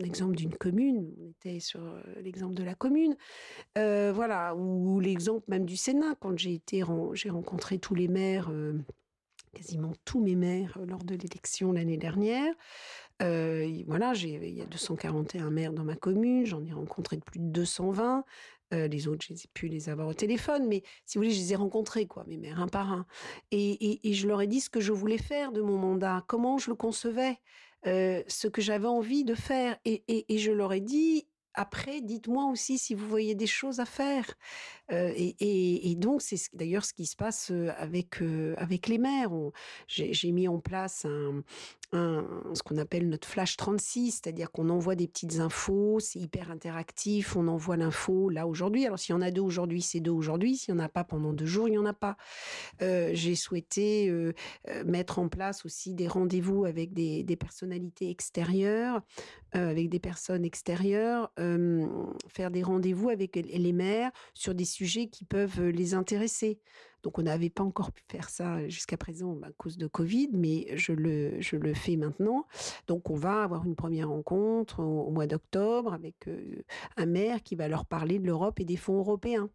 l'exemple d'une commune. On était sur euh, l'exemple de la commune, voilà, ou, l'exemple même du Sénat quand j'ai été, j'ai rencontré tous les maires quasiment tous mes maires lors de l'élection l'année dernière. voilà, il y a 241 maires dans ma commune, j'en ai rencontré plus de 220. Euh, les autres, j'ai pu les avoir au téléphone, mais si vous voulez, je les ai rencontrés, quoi, mes mères, un par un. Et, je leur ai dit ce que je voulais faire de mon mandat, comment je le concevais, euh, ce que j'avais envie de faire. Et, et, je leur ai dit, après, dites-moi aussi si vous voyez des choses à faire. Et, donc, c'est d'ailleurs ce qui se passe avec, avec les maires. J'ai mis en place ce qu'on appelle notre flash 36, c'est-à-dire qu'on envoie des petites infos, c'est hyper interactif, on envoie l'info là aujourd'hui. Alors s'il y en a deux aujourd'hui, c'est deux aujourd'hui. S'il n'y en a pas pendant deux jours, il n'y en a pas. J'ai souhaité mettre en place aussi des rendez-vous avec des, personnalités extérieures, avec des personnes extérieures, faire des rendez-vous avec les maires sur des sujets qui peuvent les intéresser. Donc on n'avait pas encore pu faire ça jusqu'à présent bah, à cause de Covid, mais je le, fais maintenant. Donc on va avoir une première rencontre au, mois d'octobre avec un maire qui va leur parler de l'Europe et des fonds européens.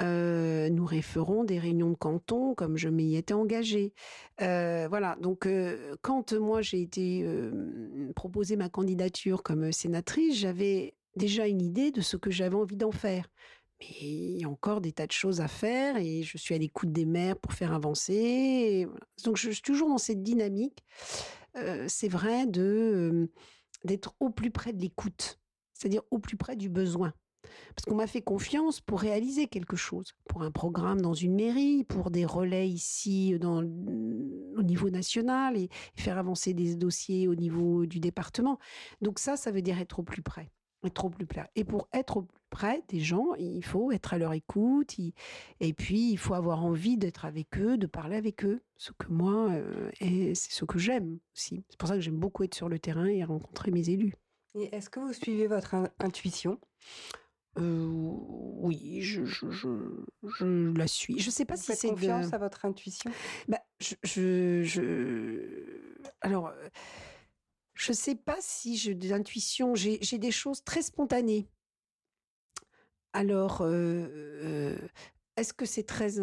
nous referons des réunions de canton comme je m'y étais engagée. voilà, donc quand moi j'ai été proposé ma candidature comme sénatrice, j'avais déjà une idée de ce que j'avais envie d'en faire. Mais il y a encore des tas de choses à faire et je suis à l'écoute des maires pour faire avancer. Donc je suis toujours dans cette dynamique. C'est vrai de d'être au plus près de l'écoute, c'est-à-dire au plus près du besoin. Parce qu'on m'a fait confiance pour réaliser quelque chose, pour un programme dans une mairie, pour des relais ici au niveau national et faire avancer des dossiers au niveau du département. Donc ça, ça veut dire être au plus près être au plus près. Et pour être au plus près des gens, il faut être à leur écoute. et puis, il faut avoir envie d'être avec eux, de parler avec eux. Ce que moi, euh, c'est ce que j'aime aussi. C'est pour ça que j'aime beaucoup être sur le terrain et rencontrer mes élus. Et est-ce que vous suivez votre intuition? Euh, oui, je, je, je, la suis. Je sais pas si c'est confiance à votre intuition? Bah, je, je, alors, je ne sais pas si j'ai des intuitions, j'ai des choses très spontanées. Alors, euh, euh, est-ce que c'est très...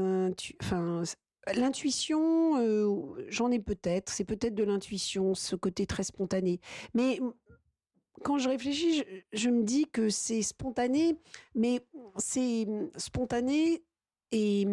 Enfin, l'intuition, euh, j'en ai peut-être, c'est peut-être de l'intuition, ce côté très spontané. Mais quand je réfléchis, je me dis que c'est spontané, mais c'est spontané et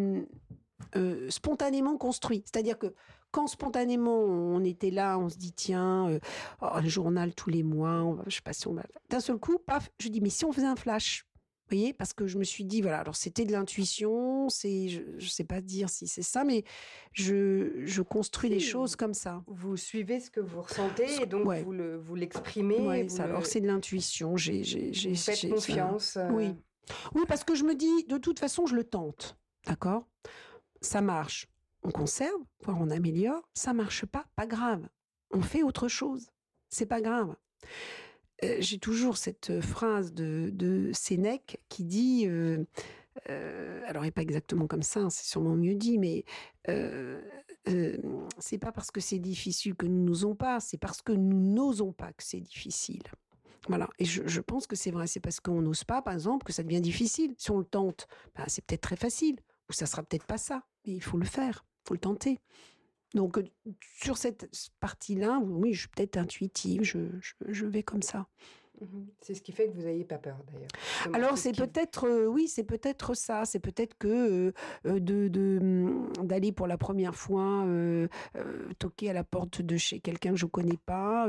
spontanément construit. C'est-à-dire que quand spontanément on était là, on se dit tiens, euh, oh, un journal tous les mois, on va, je sais pas si on va. D'un seul coup, paf, je dis mais si on faisait un flash, vous voyez, parce que je me suis dit voilà, alors c'était de l'intuition, c'est, je, ne sais pas dire si c'est ça, mais je, je construis des choses comme ça. Vous suivez ce que vous ressentez et donc vous le, vous l'exprimez. alors c'est de l'intuition. J'ai, j'ai, j'ai, faites confiance. Euh. Oui, oui, parce que je me dis de toute façon je le tente, d'accord? Ça marche, on conserve, voire on améliore. Ça marche pas, pas grave. On fait autre chose. C'est pas grave. Euh, j'ai toujours cette phrase de, de Sénèque qui dit, euh, euh, alors n'est pas exactement comme ça, hein, c'est sûrement mieux dit, mais c'est pas parce que c'est difficile que nous n'osons pas, c'est parce que nous n'osons pas que c'est difficile. Voilà. Et je, pense que c'est vrai. C'est parce qu'on n'ose pas, par exemple, que ça devient difficile. Si on le tente, bah, c'est peut-être très facile. Ou ça sera peut-être pas ça mais il faut le faire, faut le tenter. Donc, euh, sur cette partie-là, oui, je suis peut-être intuitive, je, je, vais comme ça. Mhm. C'est ce qui fait que vous n'ayez pas peur, d'ailleurs. Alors, c'est peut-être, euh, oui, c'est peut-être ça. C'est peut-être que euh, de, hum, d'aller pour la première fois toquer à la porte de chez quelqu'un que je ne connais pas,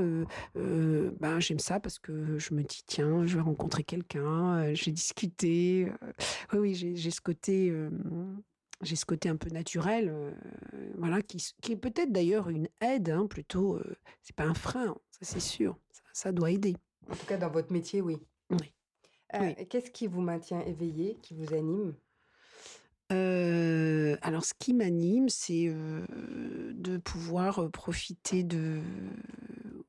ben, j'aime ça parce que je me dis, tiens, je vais rencontrer quelqu'un, j'ai discuté. oui, oui, j'ai, j'ai ce côté j'ai ce côté un peu naturel, euh, voilà, qui, qui est peut-être d'ailleurs une aide, hein, plutôt. Euh, c'est pas un frein, ça c'est sûr. Ça, doit aider. En tout cas, dans votre métier, oui. Oui. Euh, qu'est-ce qui vous maintient éveillé, qui vous anime? Alors, ce qui m'anime, c'est de pouvoir profiter de,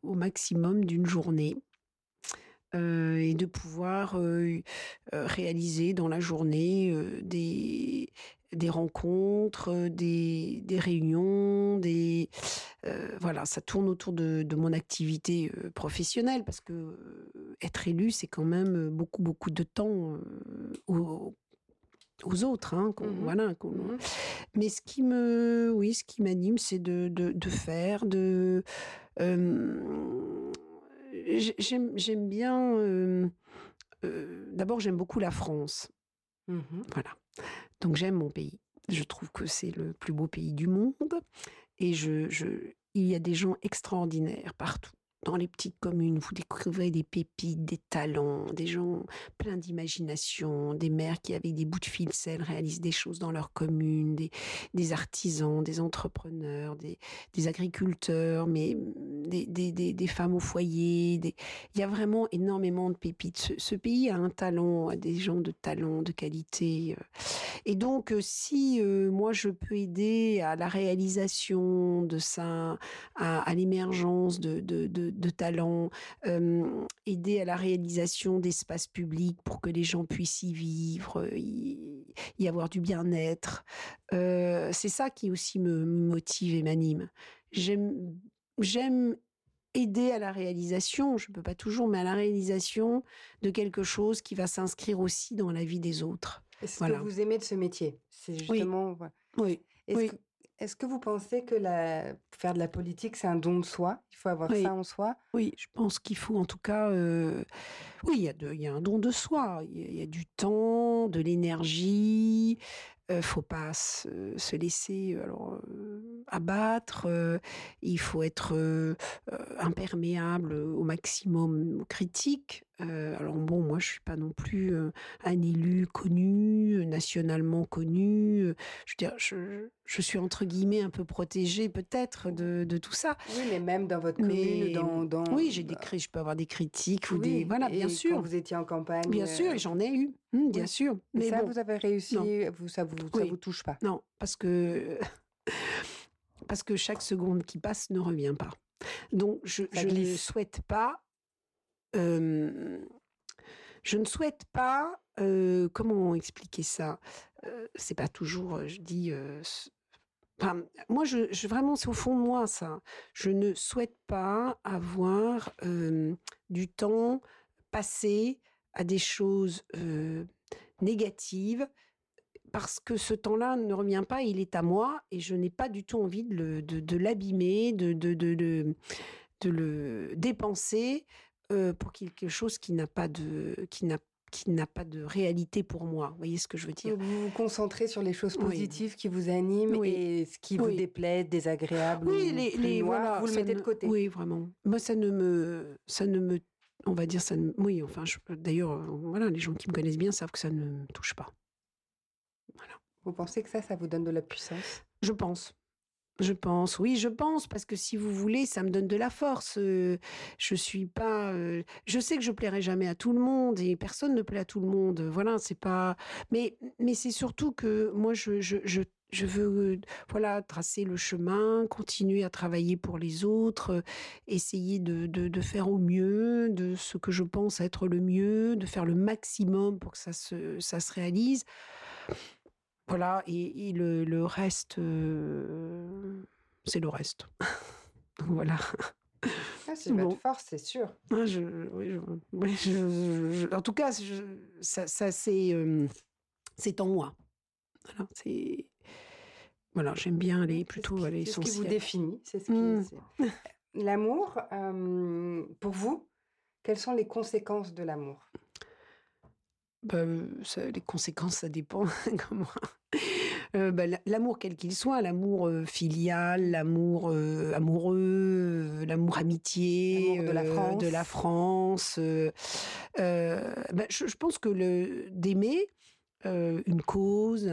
au maximum d'une journée et de pouvoir réaliser dans la journée des, des rencontres, euh, des, des réunions, des euh, voilà, ça tourne autour de, de mon activité euh, professionnelle parce que être élu, c'est quand même beaucoup beaucoup de temps aux, aux, autres, hein, mmh voilà. Mmh Mais ce qui me, oui, ce qui m'anime, c'est de, de, de, faire, de j'aime bien. D'abord, j'aime beaucoup la France. Mmh voilà. Donc j'aime mon pays. Je trouve que c'est le plus beau pays du monde. Et je, je, il y a des gens extraordinaires partout dans les petites communes, vous découvrez des pépites, des talents, des gens pleins d'imagination, des mères qui, avec des bouts de ficelle, réalisent des choses dans leur commune, des, artisans, des entrepreneurs, des, agriculteurs, mais des, des, femmes au foyer. Il y a vraiment énormément de pépites. Ce, pays a un talent, a des gens de talent, de qualité. Euh. Et donc, euh, si euh, moi, je peux aider à la réalisation de ça, à, l'émergence de de talent, aider à la réalisation d'espaces publics pour que les gens puissent y vivre, y, y avoir du bien-être. c'est ça qui aussi me motive et m'anime. J'aime, j'aime aider à la réalisation, je ne peux pas toujours, mais à la réalisation de quelque chose qui va s'inscrire aussi dans la vie des autres. Est-ce que vous aimez de ce métier? C'est justement. Oui. Est-ce que, est que, vous pensez que la, faire de la politique, c'est un don de soi? Il faut avoir ça en soi? Oui, je pense qu'il faut en tout cas. Euh, oui, il y, a y a un don de soi. Il y, a du temps, de l'énergie. Il euh, faut pas se, se laisser. Alors, abattre, euh, il faut être euh, euh, imperméable au maximum aux critiques. alors bon, moi je suis pas non plus un élu connu, nationalement connu. Je veux dire, je, suis entre guillemets un peu protégée peut-être de, tout ça. Oui, mais même dans votre commune, dans, oui, j'ai des je peux avoir des critiques ou des voilà, bien sûr. Quand vous étiez en campagne. Bien sûr, j'en ai eu, hum, bien sûr. Mais ça, vous avez réussi, vous, ça vous ça vous touche pas? Non, parce que parce que chaque seconde qui passe ne revient pas. Donc, je, ne souhaite pas. Euh, je ne souhaite pas. Euh, comment expliquer ça? Euh, C'est pas toujours. Je dis. moi, je, vraiment, c'est au fond de moi ça. Je ne souhaite pas avoir du temps passé à des choses négatives parce que ce temps-là ne revient pas, il est à moi et je n'ai pas du tout envie de, l'abîmer, de, de, le dépenser euh, pour quelque chose qui n'a pas de qui n'a qui n'a pas de réalité pour moi. Vous voyez ce que je veux dire? Vous vous concentrez sur les choses positives qui vous animent et ce qui vous déplaît, désagréable. Oui, les, les voilà, vous le mettez de côté. Oui, vraiment. Moi, ça ne me, ça ne me, on va dire ça. Ne, oui, enfin, d'ailleurs, voilà, les gens qui me connaissent bien savent que ça ne me touche pas. Vous pensez que ça, ça vous donne de la puissance? Je pense. Je pense, oui, je pense, parce que si vous voulez, ça me donne de la force. Euh, je suis pas, euh, je sais que je plairai jamais à tout le monde et personne ne plaît à tout le monde. Voilà, c'est pas, mais mais c'est surtout que moi, je, je, je je veux voilà tracer le chemin, continuer à travailler pour les autres, essayer de, de, de, faire au mieux de ce que je pense être le mieux, de faire le maximum pour que ça se, ça se réalise. Voilà, et, le, reste, euh, c'est le reste. voilà. Ah, c'est votre force, c'est sûr. Ah, en tout cas, ça, c'est euh, c'est en moi. Voilà, c'est voilà, j'aime bien aller plutôt aller C'est ce qui vous définit, c'est ce qui. Mmh. L'amour, euh, pour vous, quelles sont les conséquences de l'amour? Bah, Les conséquences, ça dépend. Comment euh, bah, l'amour quel qu'il soit, l'amour euh, filial, l'amour amoureux, l'amour amitié de la France, de la France. Bah, je, je, pense que le d'aimer, une cause,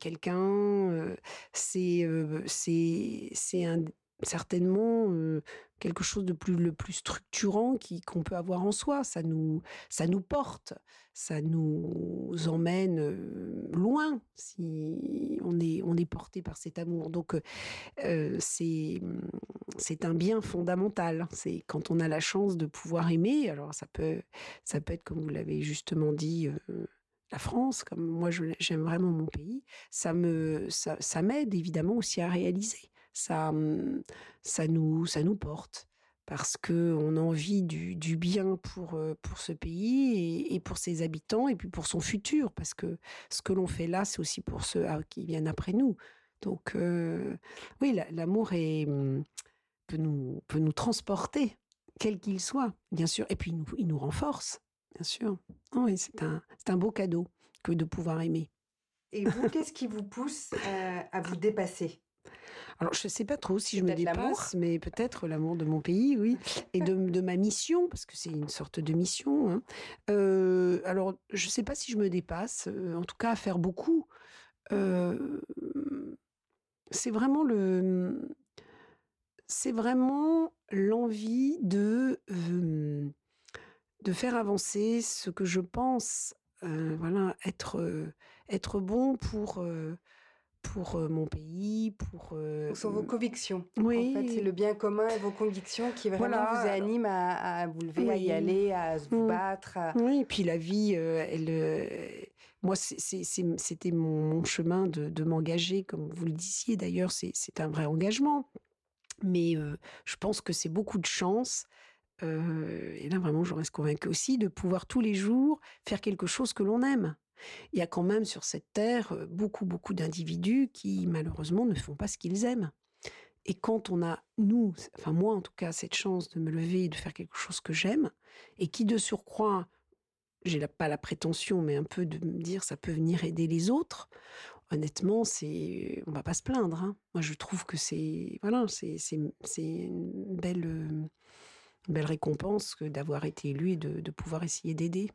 quelqu'un, c'est euh, c'est certainement quelque chose de plus le plus structurant qui qu'on peut avoir en soi. Ça nous ça nous porte, ça nous emmène loin si on est on est porté par cet amour. Donc c'est c'est un bien fondamental. C'est quand on a la chance de pouvoir aimer. Alors ça peut ça peut être comme vous l'avez justement dit la France, comme moi j'aime vraiment mon pays, ça me ça, ça m'aide évidemment aussi à réaliser. Ça ça nous ça nous porte parce que on a envie du, du bien pour pour ce pays et, et, pour ses habitants et puis pour son futur parce que ce que l'on fait là c'est aussi pour ceux ah, qui viennent après nous. Donc euh, oui, l'amour est peut nous peut nous transporter quel qu'il soit, bien sûr, et puis il nous, il nous renforce bien sûr. Ah oui, c'est un, un beau cadeau que de pouvoir aimer. Et vous, qu'est-ce qui vous pousse à, vous dépasser? Alors, je ne sais pas trop si je me dépasse, mais peut-être l'amour de mon pays, oui, et de, de, ma mission, parce que c'est une sorte de mission. Hein. Euh, alors, je ne sais pas si je me dépasse, euh, en tout cas à faire beaucoup. c'est vraiment le, c'est vraiment l'envie de de faire avancer ce que je pense, euh, voilà, être, euh, être bon pour, euh, pour euh, mon pays, pour... euh, Sur vos convictions. oui, En fait, c'est le bien commun et vos convictions qui vraiment Voilà, vous animent à, à vous lever, à y aller, à vous Mm. battre. à- Oui, et puis la vie, euh, elle, euh, moi, c'était mon, mon chemin de, de m'engager, comme vous le disiez d'ailleurs, c'est un vrai engagement. Mais euh, je pense que c'est beaucoup de chance. euh, et là, vraiment, je reste convaincue aussi de pouvoir tous les jours faire quelque chose que l'on aime. Il y a quand même sur cette terre beaucoup, beaucoup d'individus qui, malheureusement, ne font pas ce qu'ils aiment. Et quand on a, nous, enfin moi en tout cas, cette chance de me lever et de faire quelque chose que j'aime, et qui de surcroît, j'ai pas la prétention, mais un peu de me dire ça peut venir aider les autres, honnêtement, c'est, on va pas se plaindre. hein. Moi, je trouve que c'est, voilà, c'est, c'est, c'est une belle, belle récompense que d'avoir été élu et de pouvoir essayer d'aider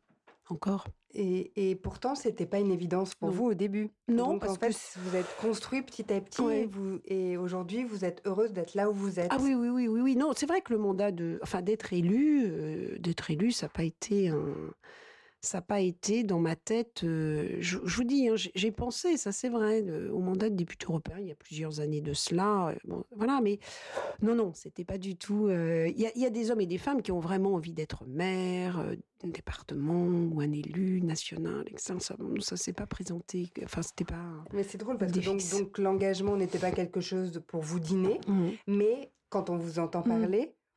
encore. Et, et pourtant, c'était pas une évidence pour Non. vous au début. Non, Donc, parce en fait, que vous êtes construit petit à petit Ouais. et, vous, et aujourd'hui, vous êtes heureuse d'être là où vous êtes. Ah oui, oui, oui, oui, oui. Non, c'est vrai que le mandat de, enfin, d'être élu, euh, d'être élu, ça n'a pas été un, ça n'a pas été dans ma tête. euh, je, je vous dis, hein, j'ai pensé, ça c'est vrai, au mandat de député européen il y a plusieurs années de cela. euh, bon, voilà, mais non, non, c'était pas du tout. Il y, a, il y a des hommes et des femmes qui ont vraiment envie d'être maire, d'un département ou un élu national. Et ça, ça, ça s'est pas présenté. Enfin, c'était pas. Mais c'est drôle parce que donc, l'engagement n'était pas quelque chose de- pour vous dîner, Mhm. mais quand on vous entend Mm.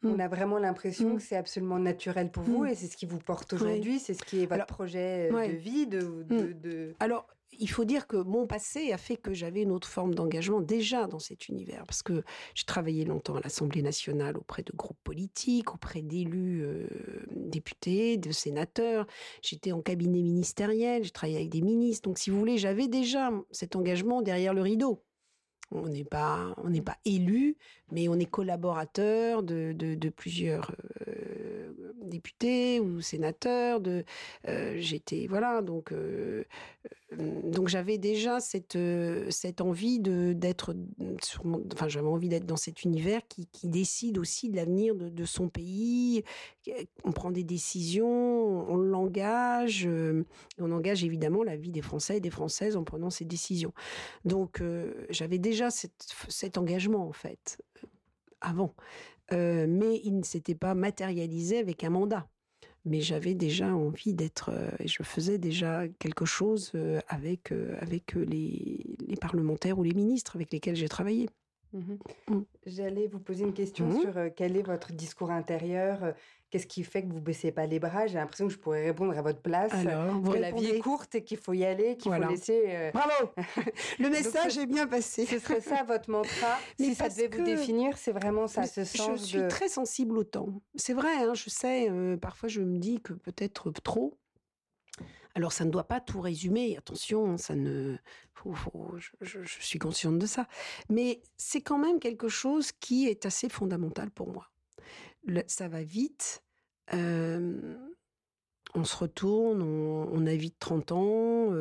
On Mm. a vraiment l'impression Mm. que c'est absolument naturel pour vous Mm. et c'est ce qui vous porte aujourd'hui, c'est ce qui est votre Alors, projet euh, ouais. de vie, de, de, de- Alors, il faut dire que mon passé a fait que j'avais une autre forme d'engagement déjà dans cet univers, parce que j'ai travaillé longtemps à l'Assemblée nationale auprès de groupes politiques, auprès d'élus euh, députés, de sénateurs. J'étais en cabinet ministériel, j'ai travaillé avec des ministres. Donc, si vous voulez, j'avais déjà cet engagement derrière le rideau. On n'est pas, on n'est pas élu, mais on est collaborateur de, de, de plusieurs euh, députés ou sénateurs. De, euh, j'étais voilà donc euh, euh, donc j'avais déjà cette cette envie de d'être enfin j'avais envie d'être dans cet univers qui, qui décide aussi de l'avenir de, son pays on prend des décisions on l'engage on engage évidemment la vie des Français et des Françaises en prenant ces décisions donc j'avais déjà cet engagement en fait avant Euh, mais il ne s'était pas matérialisé avec un mandat mais j'avais déjà envie d'être euh, et je faisais déjà quelque chose euh, avec avec les, les parlementaires ou les ministres avec lesquels j'ai travaillé. Mhm. Mm. J'allais vous poser une question Mhm. sur quel est votre discours intérieur, qu'est-ce qui fait que vous baissez pas les bras? J'ai l'impression que je pourrais répondre à votre place. Alors, vous que la vie est courte et qu'il faut y aller, qu'il Voilà. faut laisser. euh, Bravo. Le message ce- est bien passé. Ce serait ça votre mantra. Mais si ça devait vous définir, c'est vraiment ça, ce je sens suis de. très sensible au temps. C'est vrai, hein, je sais. euh, parfois, je me dis que peut-être trop. Alors, ça ne doit pas tout résumer. Attention, ça ne. faut- faut- je, je- je suis consciente de ça. Mais c'est quand même quelque chose qui est assez fondamental pour moi. Ça va vite. On se retourne, on, on a vite 30 ans,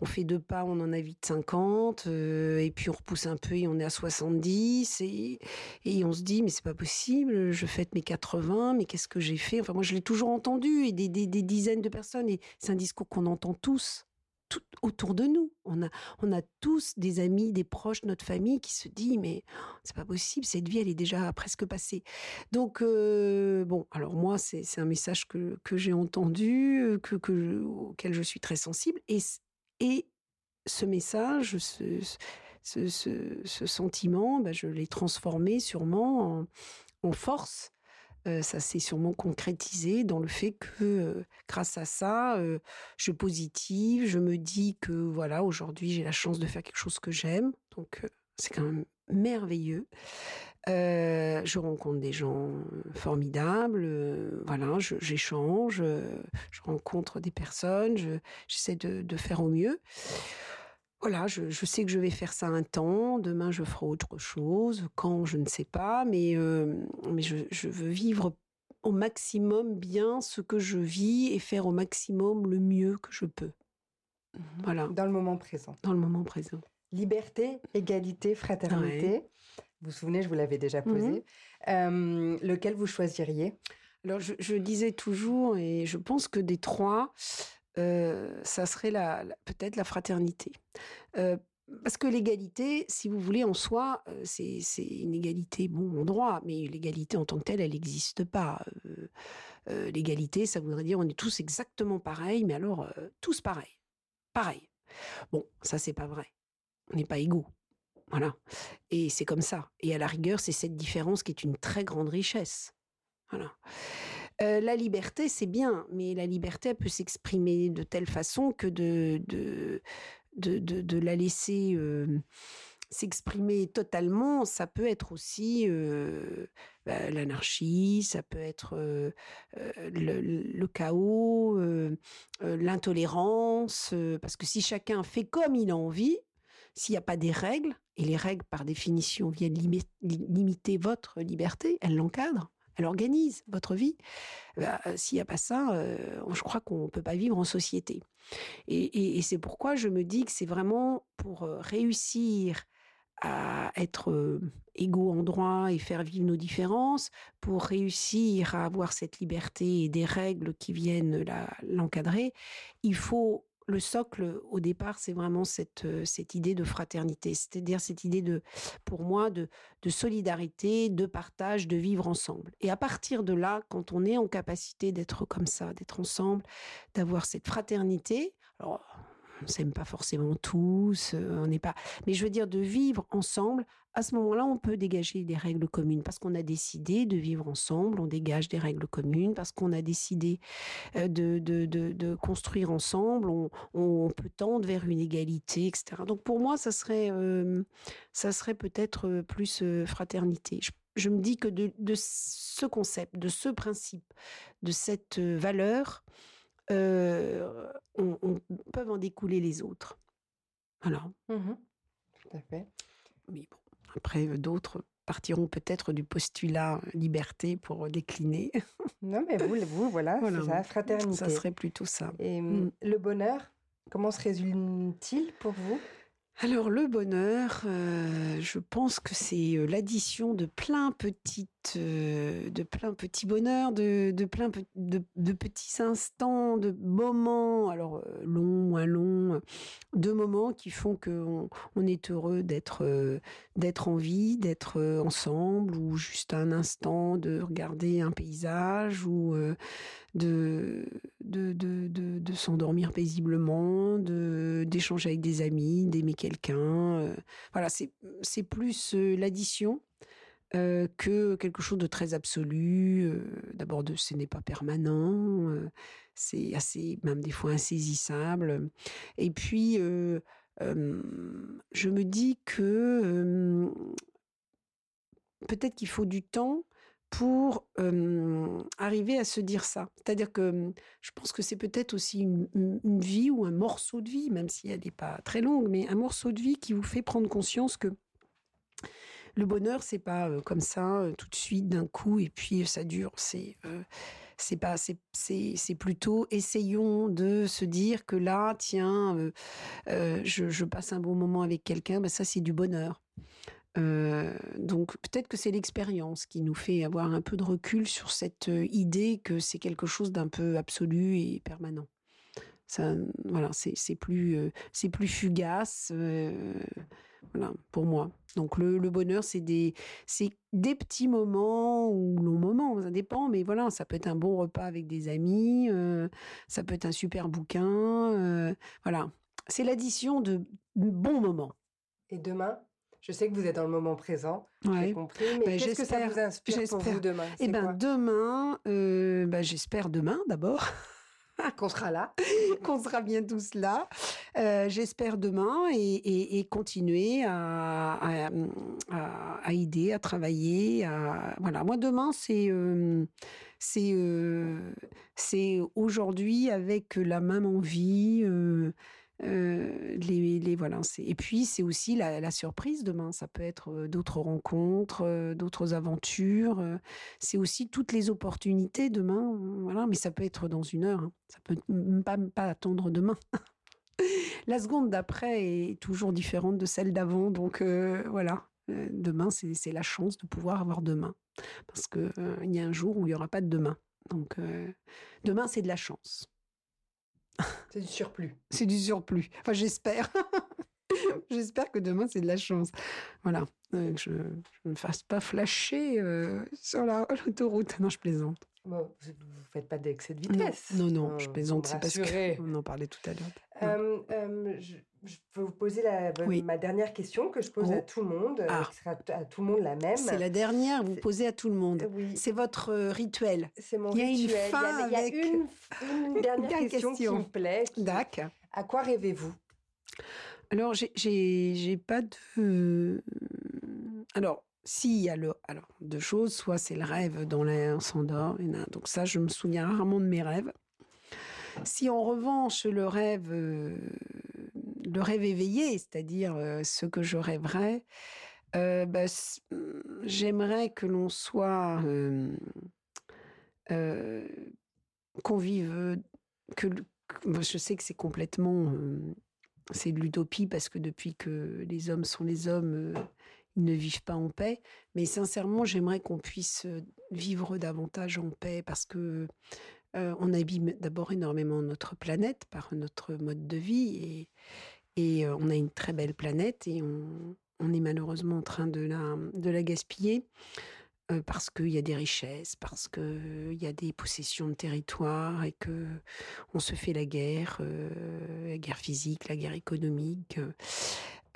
on fait deux pas, on en a vite 50, euh, et puis on repousse un peu et on est à 70, et, et on se dit, mais c'est pas possible, je fête mes 80, mais qu'est-ce que j'ai fait? Enfin, moi, je l'ai toujours entendu, et des- des dizaines de personnes, et c'est un discours qu'on entend tous, tout autour de nous. On a, on a tous des amis, des proches, notre famille qui se dit, mais c'est pas possible, cette vie, elle est déjà presque passée. Donc, euh, bon, alors moi, c'est c'est un message que, que j'ai entendu, que, que je- auquel je suis très sensible, et, et ce message, ce- ce sentiment, bah, je l'ai transformé sûrement en, en force. Euh, ça s'est sûrement concrétisé dans le fait que, euh, grâce à ça, euh, je positive, je me dis que voilà, aujourd'hui j'ai la chance de faire quelque chose que j'aime, donc euh, c'est quand même merveilleux. Je rencontre des gens formidables, voilà, je- j'échange, je rencontre des personnes, je- j'essaie de, de faire au mieux. Voilà, je, je sais que je vais faire ça un temps, demain je ferai autre chose, quand je ne sais pas, mais, euh, mais je, je veux vivre au maximum bien ce que je vis et faire au maximum le mieux que je peux. Voilà, Dans le moment présent. dans le moment présent. Liberté, égalité, fraternité. Vous vous souvenez, je vous l'avais déjà posé. Mhm. Euh, lequel vous choisiriez? Alors, je, je disais toujours, et je pense que des trois, ça serait la, peut-être la fraternité. Parce que l'égalité, si vous voulez, en soi, c'est une égalité, bon, en droit, mais l'égalité en tant que telle, elle n'existe pas. l'égalité, ça voudrait dire on est tous exactement pareils, mais alors tous pareils. Pareil. Bon, ça, c'est pas vrai. On n'est pas égaux. Voilà. Et c'est comme ça. Et à la rigueur, c'est cette différence qui est une très grande richesse. Voilà. Euh, la liberté, c'est bien, mais la liberté, elle peut s'exprimer de telle façon que de, la laisser s'exprimer totalement, ça peut être aussi bah, l'anarchie, ça peut être le, chaos, l'intolérance, parce que si chacun fait comme il a envie, s'il n'y a pas des règles, et les règles par définition viennent limiter votre liberté, elles l'encadrent elle organise votre vie. Bah, euh, s'il n'y a pas ça, euh, je crois qu'on ne peut pas vivre en société. Et, c'est pourquoi je me dis que c'est vraiment pour euh, réussir à être égaux en droit et faire vivre nos différences, pour réussir à avoir cette liberté et des règles qui viennent l'encadrer, il faut le socle, au départ, c'est vraiment cette, euh, cette idée de fraternité, c'est-à-dire cette idée de, pour moi, de, de solidarité, de partage, de vivre ensemble. Et à partir de là, quand on est en capacité d'être comme ça, d'être ensemble, d'avoir cette fraternité, alors on s'aime pas forcément tous, euh, on n'est pas. Mais je veux dire de vivre ensemble. À ce moment-là, on peut dégager des règles communes parce qu'on a décidé de vivre ensemble. On dégage des règles communes parce qu'on a décidé euh, de, de, de, construire ensemble. On, peut tendre vers une égalité, etc. Donc pour moi, ça serait, euh, ça serait peut-être plus fraternité. Je, je, me dis que de, de ce concept, de ce principe, de cette valeur, euh, on, peuvent en découler les autres. Voilà. Mmh Tout à fait. Mais bon, après, d'autres partiront peut-être du postulat liberté pour décliner. Non, mais vous, vous voilà, voilà. c'est ça, fraternité. Ça serait plutôt ça. Et mmh. le bonheur, comment se résume-t-il pour vous? Alors le bonheur, euh, je pense que c'est l'addition de plein petites, de plein petits bonheurs, de, de plein de, petits instants, de moments, alors longs, moins longs, de moments qui font qu'on on est heureux d'être d'être en vie, d'être ensemble, ou juste un instant de regarder un paysage, ou de, de, de, de, s'endormir paisiblement, de, d'échanger avec des amis, d'aimer quelqu'un. Euh, voilà, c'est, plus euh, l'addition que quelque chose de très absolu. d'abord, ce n'est pas permanent, c'est assez, même des fois insaisissable. Et puis, je me dis que peut-être qu'il faut du temps pour arriver à se dire ça. C'est-à-dire que je pense que c'est peut-être aussi une, vie ou un morceau de vie, même si elle n'est pas très longue, mais un morceau de vie qui vous fait prendre conscience que le bonheur, c'est pas comme ça tout de suite d'un coup et puis ça dure. C'est pas c'est c'est plutôt essayons de se dire que là, tiens, je, passe un bon moment avec quelqu'un, ben ça c'est du bonheur. Euh, donc peut-être que c'est l'expérience qui nous fait avoir un peu de recul sur cette euh, idée que c'est quelque chose d'un peu absolu et permanent. Ça, voilà, c'est plus, euh, c'est plus fugace, voilà, pour moi. Donc le, le bonheur, c'est des, c'est des petits moments ou longs moments, ça dépend, mais voilà, ça peut être un bon repas avec des amis, ça peut être un super bouquin, voilà. C'est l'addition de bons moments. Et demain, je sais que vous êtes dans le moment présent, j'ai compris, mais ben, qu'est-ce que ça vous inspire pour vous demain? Eh bien, demain, euh, ben, j'espère demain d'abord. qu'on sera là. qu'on sera bien tous là. Euh, j'espère demain et, continuer à, aider, à travailler. Voilà, moi demain c'est euh, c'est c'est aujourd'hui avec la même envie. Euh, les, et puis c'est aussi la, surprise demain. Ça peut être euh, d'autres rencontres, euh, d'autres aventures. c'est aussi toutes les opportunités demain. Mais ça peut être dans une heure. Hein. Ça peut pas, attendre demain. la seconde d'après est toujours différente de celle d'avant. Donc voilà, demain c'est la chance de pouvoir avoir demain, parce que il y a un jour où il y aura pas de demain. Donc demain c'est de la chance. C'est du surplus. C'est du surplus. Enfin, j'espère. J'espère que demain, c'est de la chance. Voilà. que je, ne me fasse pas flasher sur l'autoroute. Non, je plaisante. Bon, vous ne faites pas d'excès de vitesse. Non, non, je plaisante. C'est parce qu'on en parlait tout à l'heure. je, je peux vous poser la, ma dernière question que je pose à oh. tout le monde, ah. qui sera à tout le monde la même. C'est la dernière, vous posez à tout le monde. Oui. C'est votre rituel. C'est mon rituel. Il y a une fin il y a, une, une, dernière question, qui me plaît. D'accord. À quoi rêvez-vous? Alors, j'ai pas de. Alors, s'il y a le, alors deux choses, soit c'est le rêve dans l'air, on s'endort, donc ça, je me souviens rarement de mes rêves. Si en revanche le rêve euh, le rêve éveillé, c'est-à-dire ce que je rêverais, bah, j'aimerais que l'on soit euh, qu'on vive, je sais que c'est complètement c'est de l'utopie parce que depuis que les hommes sont les hommes, ils ne vivent pas en paix. Mais sincèrement, j'aimerais qu'on puisse vivre davantage en paix parce que on abîme d'abord énormément notre planète par notre mode de vie et, et euh, on a une très belle planète et on, est malheureusement en train de la, de la gaspiller euh, parce qu'il y a des richesses, parce qu'il y a des possessions de territoire et que on se fait la guerre, euh, la guerre physique, la guerre économique.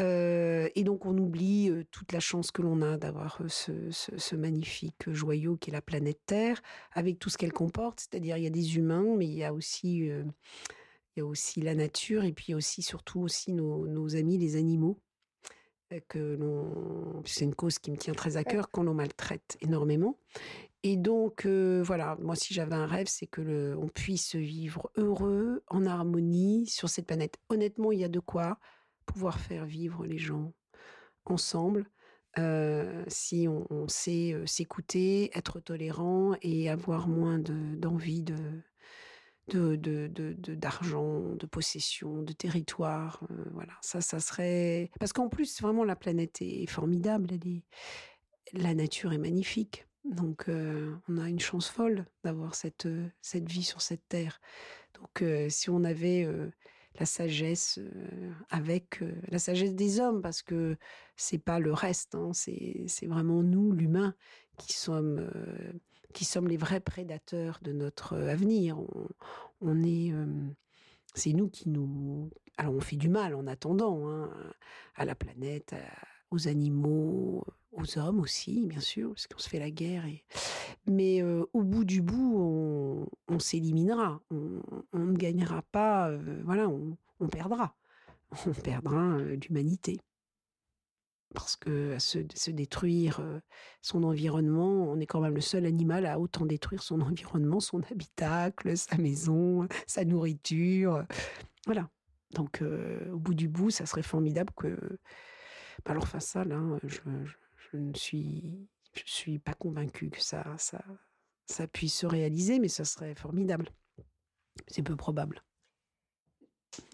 et donc on oublie toute la chance que l'on a d'avoir ce, ce, magnifique joyau qui est la planète Terre, avec tout ce qu'elle comporte, c'est-à-dire il y a des humains, mais il y a aussi il y a aussi la nature et puis aussi, surtout aussi nos, amis, les animaux. Euh, que l'on, c'est une cause qui me tient très à cœur, qu'on nous maltraite énormément. Et donc, euh, voilà, moi, si j'avais un rêve, c'est que le, on puisse vivre heureux, en harmonie sur cette planète. Honnêtement, il y a de quoi pouvoir faire vivre les gens ensemble. Euh, si on, sait s'écouter, être tolérant et avoir moins d'envie de, de, d'argent, de, possession, de territoire. Euh, voilà, ça, ça serait. Parce qu'en plus, vraiment, la planète est formidable. Elle est... La nature est magnifique. Donc, euh, on a une chance folle d'avoir cette, cette vie sur cette terre. Donc, euh, si on avait la sagesse avec la sagesse des hommes, parce que c'est pas le reste, hein, c'est, c'est vraiment nous, l'humain, qui sommes qui sommes les vrais prédateurs de notre euh, avenir. On, est, euh, c'est nous qui nous, alors on fait du mal en attendant hein, à la planète, aux animaux, aux hommes aussi, bien sûr, parce qu'on se fait la guerre. Mais euh, au bout du bout, on, s'éliminera. On, ne gagnera pas. voilà, on, perdra. On perdra l'humanité parce que se, détruire euh, son environnement, on est quand même le seul animal à autant détruire son environnement, son habitacle, sa maison, sa nourriture. Voilà. Donc, euh, au bout du bout, ça serait formidable que. Bah, alors, face ça, là, je, ne suis, je suis pas convaincue que ça, ça puisse se réaliser, mais ça serait formidable. C'est peu probable.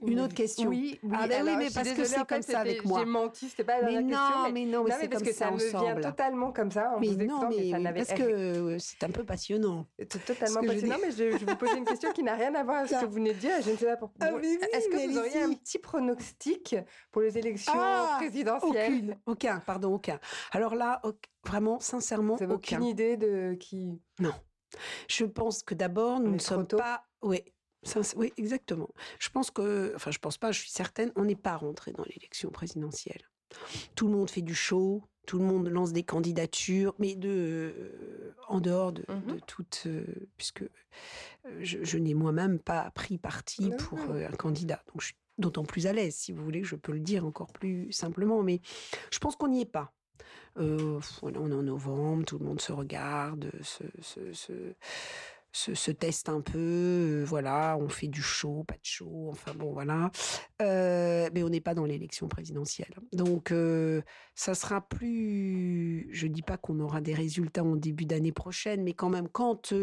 Une autre question. Oui, oui. Ah ben oui, mais parce que c'est comme ça avec moi. J'ai menti, c'était pas la mais non, question. Mais, non, mais, c'est parce que ça, me vient totalement comme ça. mais non, mais, parce que c'est un peu passionnant. C'est totalement passionnant, mais je, je, vous poser une question qui n'a rien à voir avec ce que vous venez de dire. Je ne sais pas pourquoi. Ah, Est-ce que vous auriez un petit pronostic pour les élections ah, présidentielles Aucune, aucun, pardon, aucun. Alors là, vraiment, sincèrement, aucun. aucune idée de qui Non. Je pense que d'abord, nous ne sommes pas. Oui, oui, exactement. Je pense que, enfin, je pense pas, je suis certaine, on n'est pas rentré dans l'élection présidentielle. Tout le monde fait du show, tout le monde lance des candidatures, mais de, euh, en dehors de, mhm. toute, euh, puisque euh, je, n'ai moi-même pas pris parti pour un candidat. Donc je suis d'autant plus à l'aise, si vous voulez, je peux le dire encore plus simplement, mais je pense qu'on n'y est pas. on est en novembre, tout le monde se regarde, se, se se, se teste un peu, euh, voilà, on fait du show, pas de show, enfin bon, voilà. Euh, mais on n'est pas dans l'élection présidentielle. Donc, euh, ça sera plus. Je dis pas qu'on aura des résultats en début d'année prochaine, mais quand même, quand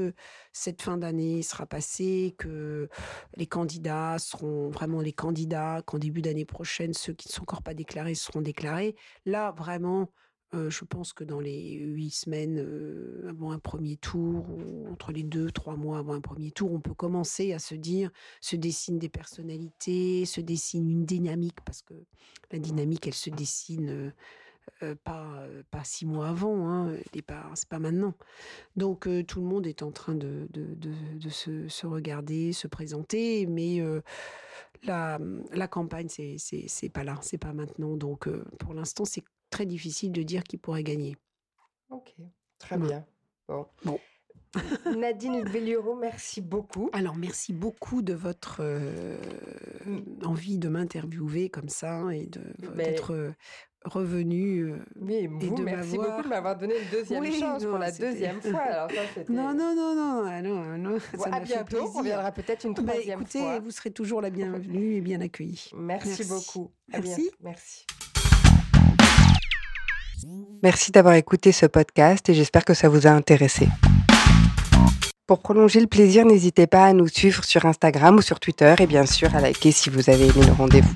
cette fin d'année sera passée, que les candidats seront vraiment les candidats, qu'en début d'année prochaine, ceux qui ne sont encore pas déclarés seront déclarés, là, vraiment, Euh, je pense que dans les huit semaines euh, avant un premier tour, ou entre les deux, trois mois avant un premier tour, on peut commencer à se dire, se dessinent des personnalités, se dessine une dynamique, parce que la dynamique, elle se dessine euh, euh, pas, pas six mois avant, hein, c'est pas maintenant. Donc tout le monde est en train de, de, de- se, regarder, se présenter, mais la, la campagne, c'est, pas là, c'est pas maintenant. Donc pour l'instant, c'est très difficile de dire qui pourrait gagner. Ok, très bien. Bon. Bon. Nadine Belliero, merci beaucoup. Alors, merci beaucoup de votre euh, envie de m'interviewer comme ça et Mais- d'être euh, revenu. euh, Oui, vous, de merci beaucoup de m'avoir donné une deuxième Oui, chance pour non, la c'était- deuxième fois. Alors ça. Non, non, non, non, ah non, Bon, ça à bientôt, on reviendra peut-être une Bah, troisième écoutez, fois. vous serez toujours la bienvenue et bien accueillie. Merci, Merci. beaucoup. À Merci. bientôt. Merci. Merci d'avoir écouté ce podcast et j'espère que ça vous a intéressé. Pour prolonger le plaisir, n'hésitez pas à nous suivre sur Instagram ou sur Twitter et bien sûr à liker si vous avez aimé le rendez-vous.